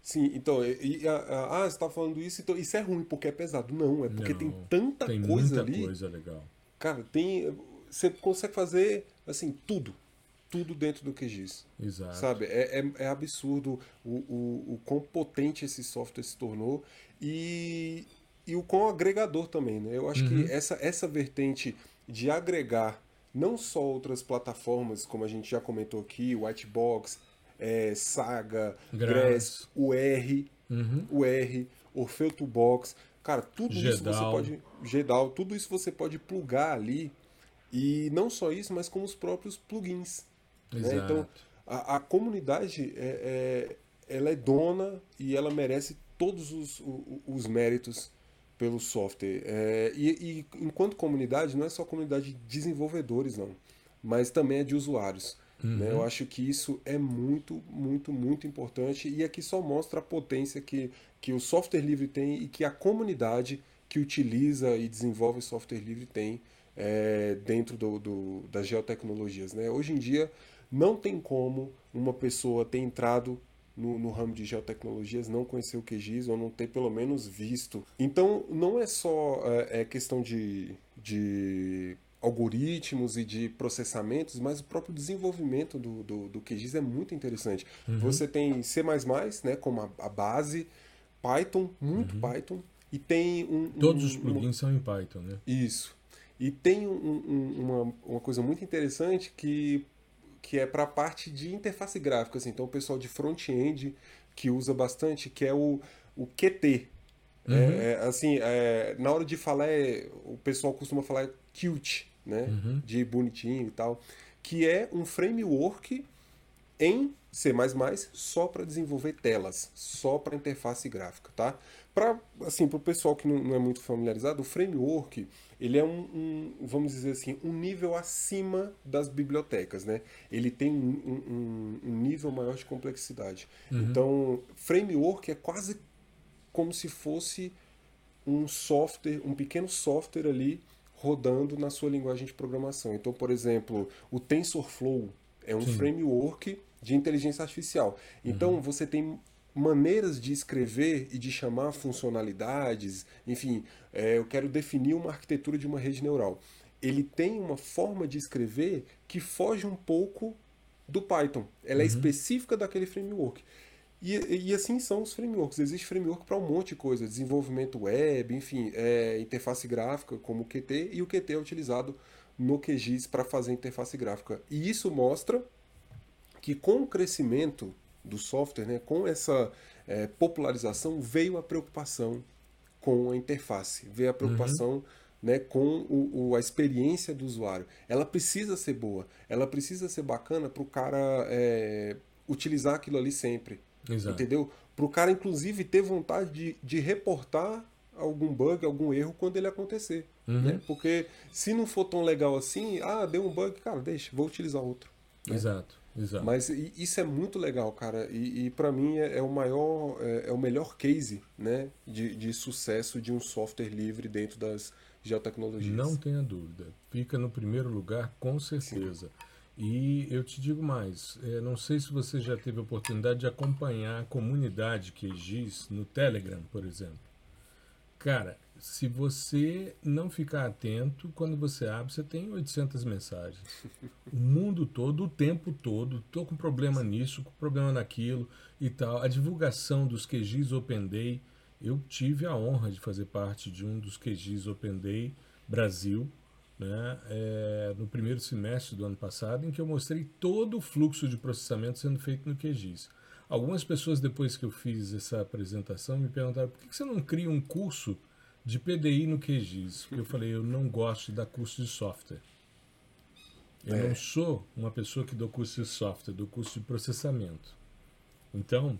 sim. sim, então, e, e, ah, você tá falando isso, então isso é ruim porque é pesado. Não, é porque Não, tem tanta Tem coisa muita ali. coisa legal. Cara, tem. Você consegue fazer, assim, tudo. Tudo dentro do QGIS. Exato. Sabe? É, é, é absurdo o, o, o quão potente esse software se tornou e, e o quão agregador também, né? Eu acho Uhum. que essa, essa vertente de agregar não só outras plataformas, como a gente já comentou aqui, Whitebox, é, Saga, Grass. UR, Uhum. UR, Orfeu Toolbox, cara, tudo isso você Gedal. pode. Gedal, tudo isso você pode plugar ali E não só isso, mas como os próprios plugins. Né? Então, a, a comunidade é, é, ela é dona e ela merece todos os, os, os méritos pelo software. É, e, e, enquanto comunidade, não é só comunidade de desenvolvedores, não, mas também é de usuários. Uhum. Né? Eu acho que isso é muito, muito, muito importante e aqui só mostra a potência que, que o software livre tem e que a comunidade que utiliza e desenvolve software livre tem é, dentro do, do, das geotecnologias. Né? Hoje em dia, não tem como uma pessoa ter entrado no, no, ramo de geotecnologias não conhecer o QGIS ou não ter pelo menos visto. Então, não é só é, é questão de, de algoritmos e de processamentos, mas o próprio desenvolvimento do, do, do QGIS é muito interessante. Uhum. Você tem C++, né, como a, a base, Python, muito uhum. Python, e tem um... Todos um, os plugins são em Python, né? Isso. E tem um, uma, uma coisa muito interessante que que é para a parte de interface gráfica. Assim. Então, o pessoal de front-end que usa bastante, que é o, o QT. Uhum. É, é, assim, é, na hora de falar, é, o pessoal costuma falar cute, né? Uhum. De bonitinho e tal. Que é um framework em C++ só para desenvolver telas, só para interface gráfica, tá? Para assim, o pessoal que não, não, é muito familiarizado, o framework ele é um, um, vamos dizer assim, um nível acima das bibliotecas, né? Ele tem um, um nível maior de complexidade. Uhum. Então, framework é quase como se fosse um software, um pequeno software ali rodando na sua linguagem de programação. Então, por exemplo, o TensorFlow é um Sim. framework de inteligência artificial. Então, uhum. você tem maneiras de escrever e de chamar funcionalidades, enfim, é, eu quero definir uma arquitetura de uma rede neural. Ele tem uma forma de escrever que foge um pouco do Python. Ela é uhum. é específica daquele framework. E, e, assim são os frameworks. Existe framework para um monte de coisa, desenvolvimento web, enfim, é, interface gráfica como o Qt, e o Qt é utilizado no QGIS para fazer interface gráfica. E isso mostra que com o crescimento do software, né, com essa é, popularização, veio a preocupação com a interface, veio a uhum. preocupação uhum. né, com o, o, a experiência do usuário. Ela precisa ser boa, ela precisa ser bacana para o cara é, utilizar aquilo ali sempre. Exato. Entendeu? Para o cara, inclusive, ter vontade de, de reportar algum bug, algum erro quando ele acontecer. Uhum. Né? Porque se não for tão legal assim, ah, deu um bug, cara, deixa, vou utilizar outro. Né? Exato. Exato. Mas isso é muito legal, cara. E, e para mim é, é, o maior, é, é, o melhor case né, de, de sucesso de um software livre dentro das geotecnologias. Não tenha dúvida. Fica no primeiro lugar, com certeza. Sim. E eu te digo mais, é, não sei se você já teve a oportunidade de acompanhar a comunidade QGIS no Telegram, por exemplo. Cara, se você não ficar atento, quando você abre, você tem 800 mensagens. O mundo todo, o tempo todo, tô com problema nisso, com problema naquilo e tal. A divulgação dos QGIS Open Day, eu tive a honra de fazer parte de um dos QGIS Open Day Brasil, né, é, no primeiro semestre do ano passado, em que eu mostrei todo o fluxo de processamento sendo feito no QGIS. Algumas pessoas, depois que eu fiz essa apresentação, me perguntaram por que você não cria um curso de PDI no QGIS. Eu falei, eu não gosto de dar curso de software. Eu é. não sou uma pessoa que dou curso de software, dou curso de processamento. Então,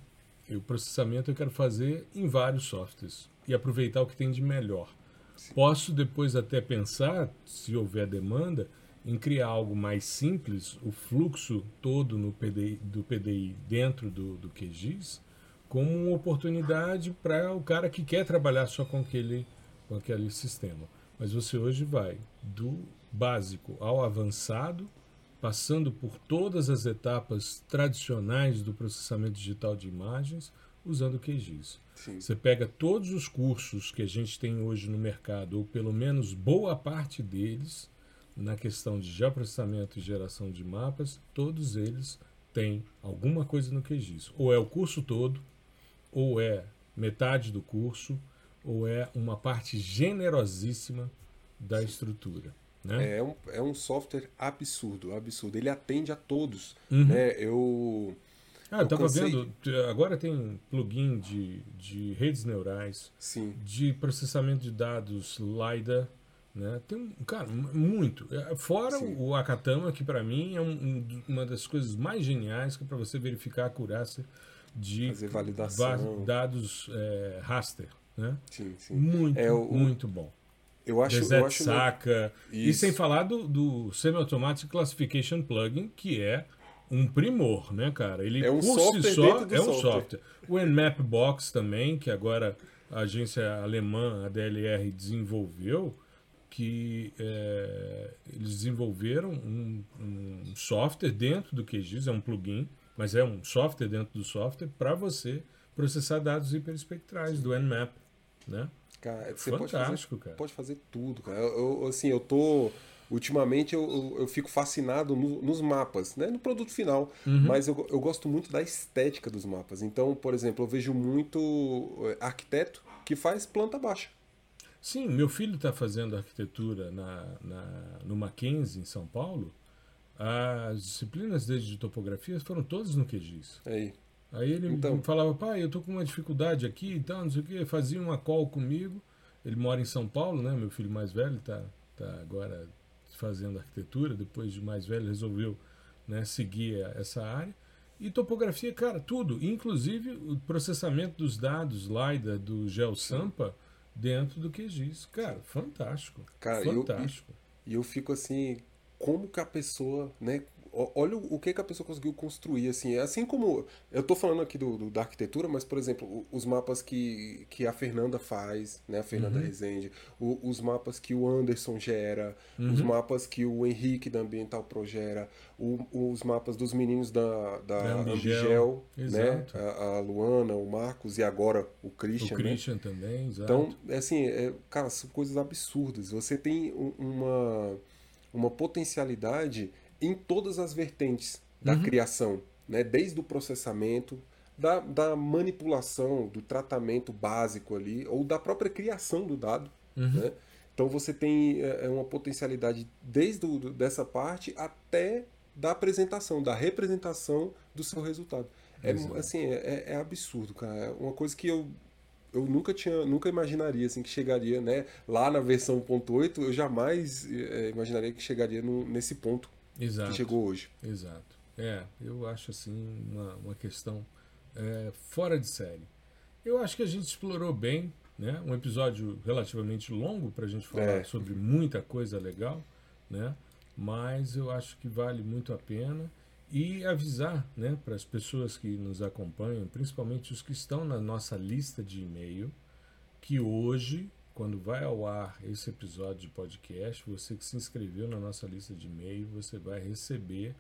o processamento eu quero fazer em vários softwares e aproveitar o que tem de melhor. Sim. Posso depois até pensar, se houver demanda, em criar algo mais simples, o fluxo todo no PDI, do PDI dentro do, do QGIS, como uma oportunidade para o cara que quer trabalhar só com aquele com aquele sistema. Mas você hoje vai do básico ao avançado, passando por todas as etapas tradicionais do processamento digital de imagens, usando o QGIS. Sim. Você pega todos os cursos que a gente tem hoje no mercado, ou pelo menos boa parte deles, na questão de geoprocessamento e geração de mapas, todos eles têm alguma coisa no QGIS. Ou é o curso todo, ou é metade do curso, ou é uma parte generosíssima da estrutura. Né? É, um, é um software absurdo, absurdo. Ele atende a todos. Uhum. Né? Eu. Ah, eu estava cansei... vendo, agora tem plugin de, de redes neurais, Sim. de processamento de dados LiDAR, Né? Tem, cara, muito. É, fora Sim. o Akatama, que para mim é um, uma das coisas mais geniais que é para você verificar a acurácia de dados é, raster. Né? Sim, sim. Muito, é, o, muito bom. Eu acho, eu acho saca. E sem falar do, do Semi-Automatic Classification Plugin, que é um primor, né, cara? Ele é um por si só é um software. O Nmap Box também, que agora a agência alemã, a DLR, desenvolveu, que é, eles desenvolveram um, um, software dentro do QGIS, é um plugin, mas é um software dentro do software para você processar dados hiperespectrais do Nmap, né? Cara, você Fantástico, pode fazer, cara. Pode fazer tudo, cara. Eu, eu, assim, eu tô ultimamente eu, eu, eu fico fascinado no, nos mapas, né? no produto final, uhum. mas eu, eu gosto muito da estética dos mapas. Então, por exemplo, eu vejo muito eh, arquiteto que faz planta baixa. Sim, meu filho está fazendo arquitetura na, na, no Mackenzie, em São Paulo. As disciplinas dele de topografia foram todas no QGIS. Aí. Aí ele então... falava, pai, eu tô com uma dificuldade aqui e tal, não sei o quê. Fazia uma call comigo. Ele mora em São Paulo, né? Meu filho mais velho está tá agora fazendo arquitetura, depois de mais velho resolveu né, seguir essa área. E topografia, cara, tudo, inclusive o processamento dos dados LiDAR do GeoSampa dentro do QGIS. Cara, fantástico. Cara, fantástico. E eu, eu, fico assim, como que a pessoa, né, olha o que, que a pessoa conseguiu construir, assim, assim como, eu estou falando aqui do, do, da arquitetura, mas, por exemplo, os mapas que, que a Fernanda faz, né, a Fernanda uhum. Rezende, o, os mapas que o Anderson gera, uhum. os mapas que o Henrique da Ambiental Pro gera, o, os mapas dos meninos da, da, da Ambigel, né, a, a, Luana, o Marcos e agora o Christian, O né? Christian né? também, exato. Então, é assim, é, cara, são coisas absurdas. Você tem uma, uma potencialidade em todas as vertentes da uhum. criação, né? desde o processamento, da, da, manipulação, do tratamento básico ali, ou da própria criação do dado. Uhum. Né? Então você tem é, é uma potencialidade desde o, dessa parte até da apresentação, da representação do seu resultado. É, assim, é, é, é, absurdo, cara. É uma coisa que eu, eu nunca tinha, nunca imaginaria assim que chegaria, né? Lá na versão 1.8, eu jamais é, imaginaria que chegaria no, nesse ponto Exato. que chegou hoje. Exato. É, eu acho assim uma, uma questão é, fora de série. Eu acho que a gente explorou bem, né? Um episódio relativamente longo para a gente falar é. sobre muita coisa legal, né? Mas eu acho que vale muito a pena e avisar, né, para as pessoas que nos acompanham, principalmente os que estão na nossa lista de e-mail, que hoje quando vai ao ar esse episódio de podcast, você que se inscreveu na nossa lista de e-mail, você vai receber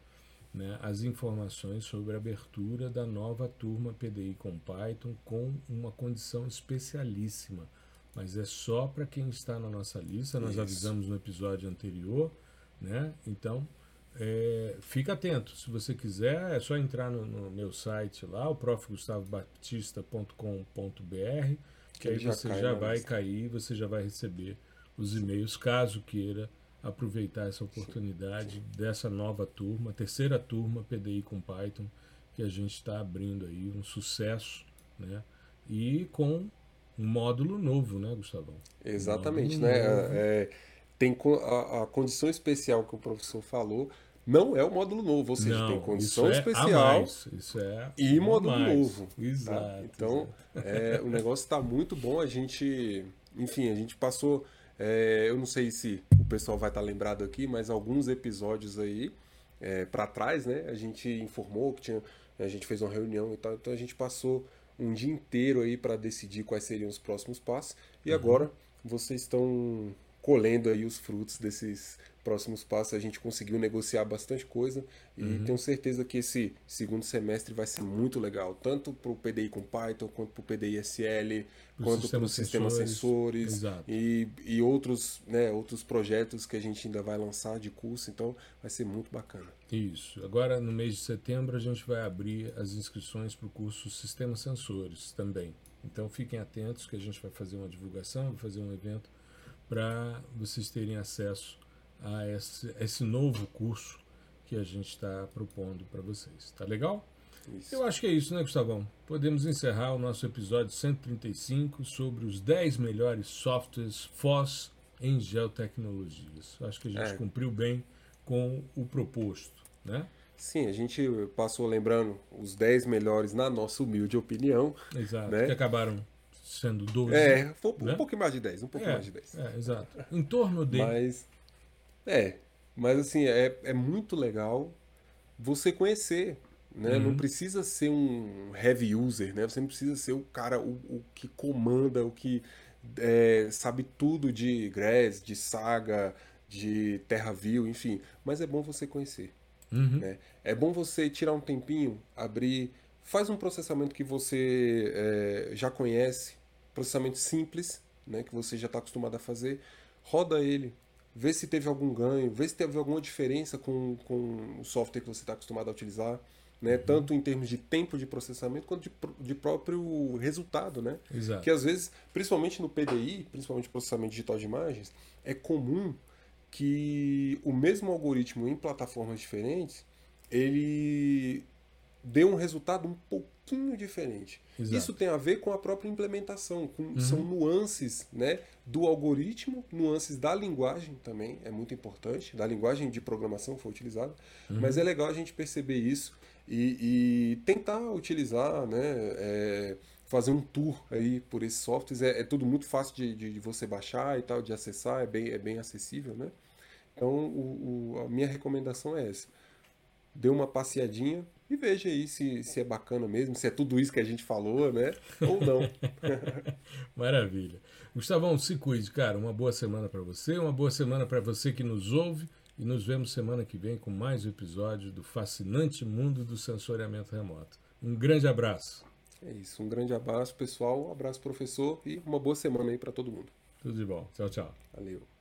né, as informações sobre a abertura da nova turma PDI com Python com uma condição especialíssima. Mas é só para quem está na nossa lista, nós Isso. avisamos no episódio anterior, né? Então, é, fica atento. Se você quiser, é só entrar no, no meu site lá, o profgustavobatista.com.br que aí você já vai lista. cair, você já vai receber os e-mails, caso queira aproveitar essa oportunidade sim, sim. dessa nova turma, terceira turma PDI com Python, que a gente está abrindo aí, um sucesso, né? E com um módulo novo, né, Gustavão? Exatamente, um né? É, tem a, a condição especial que o professor falou, não é o módulo novo, ou seja, não, tem condição é especial isso é e módulo mais. novo. Tá? Exato. Tá? Então, é, o negócio está muito bom. A gente, enfim, a gente passou. É, eu não sei se o pessoal vai estar tá lembrado aqui, mas alguns episódios aí é, para trás, né? A gente informou que tinha, a gente fez uma reunião e tal, então a gente passou um dia inteiro aí para decidir quais seriam os próximos passos. E uhum. agora vocês estão colhendo aí os frutos desses próximos passos. A gente conseguiu negociar bastante coisa e uhum. tenho certeza que esse segundo semestre vai ser muito legal, tanto para o PDI com Python, quanto para o PDI SL, quanto para o sistema sensores, sensores e, e outros, né, outros projetos que a gente ainda vai lançar de curso. Então vai ser muito bacana. Isso. Agora, no mês de setembro, a gente vai abrir as inscrições para o curso Sistema Sensores também. Então fiquem atentos que a gente vai fazer uma divulgação, vai fazer um evento para vocês terem acesso a esse, esse novo curso que a gente está propondo para vocês. Tá legal? Isso. Eu acho que é isso, né, Gustavão? Podemos encerrar o nosso episódio 135 sobre os 10 melhores softwares FOSS em geotecnologias. Acho que a gente é. cumpriu bem com o proposto, né? Sim, a gente passou lembrando os 10 melhores na nossa humilde opinião. Exato, né? que acabaram sendo 12. É, foi um né? pouquinho mais de 10, um pouquinho é, mais de 10. É, exato. Em torno de... Mas, é, mas assim, é, é muito legal você conhecer, né? Uhum. Não precisa ser um heavy user, né? Você não precisa ser o cara, o, o que comanda, o que é, sabe tudo de Grass, de Saga, de TerraView, enfim. Mas é bom você conhecer. Uhum. Né? É bom você tirar um tempinho, abrir, faz um processamento que você é, já conhece, processamento simples, né, que você já está acostumado a fazer, roda ele, vê se teve algum ganho, vê se teve alguma diferença com, com o software que você está acostumado a utilizar, né? Uhum. Tanto em termos de tempo de processamento quanto de, de próprio resultado, né? Exato. Que às vezes, principalmente no PDI, principalmente processamento digital de imagens, é comum que o mesmo algoritmo em plataformas diferentes ele dê um resultado um pouquinho diferente. Exato. Isso tem a ver com a própria implementação, com, uhum. são nuances né, do algoritmo, nuances da linguagem também, é muito importante, da linguagem de programação que foi utilizada, uhum. mas é legal a gente perceber isso e, e tentar utilizar, né, é, fazer um tour aí por esses softwares, é, é tudo muito fácil de, de, de, você baixar e tal, de acessar, é bem, é bem acessível, né? Então, o, o, a minha recomendação é essa. Dê uma passeadinha e veja aí se, se é bacana mesmo, se é tudo isso que a gente falou, né? Ou não. Maravilha. Gustavão, se cuide, cara. Uma boa semana para você, uma boa semana para você que nos ouve. E nos vemos semana que vem com mais um episódio do fascinante mundo do sensoriamento remoto. Um grande abraço. É isso, um grande abraço, pessoal. Um abraço, professor, e uma boa semana aí para todo mundo. Tudo de bom. Tchau, tchau. Valeu.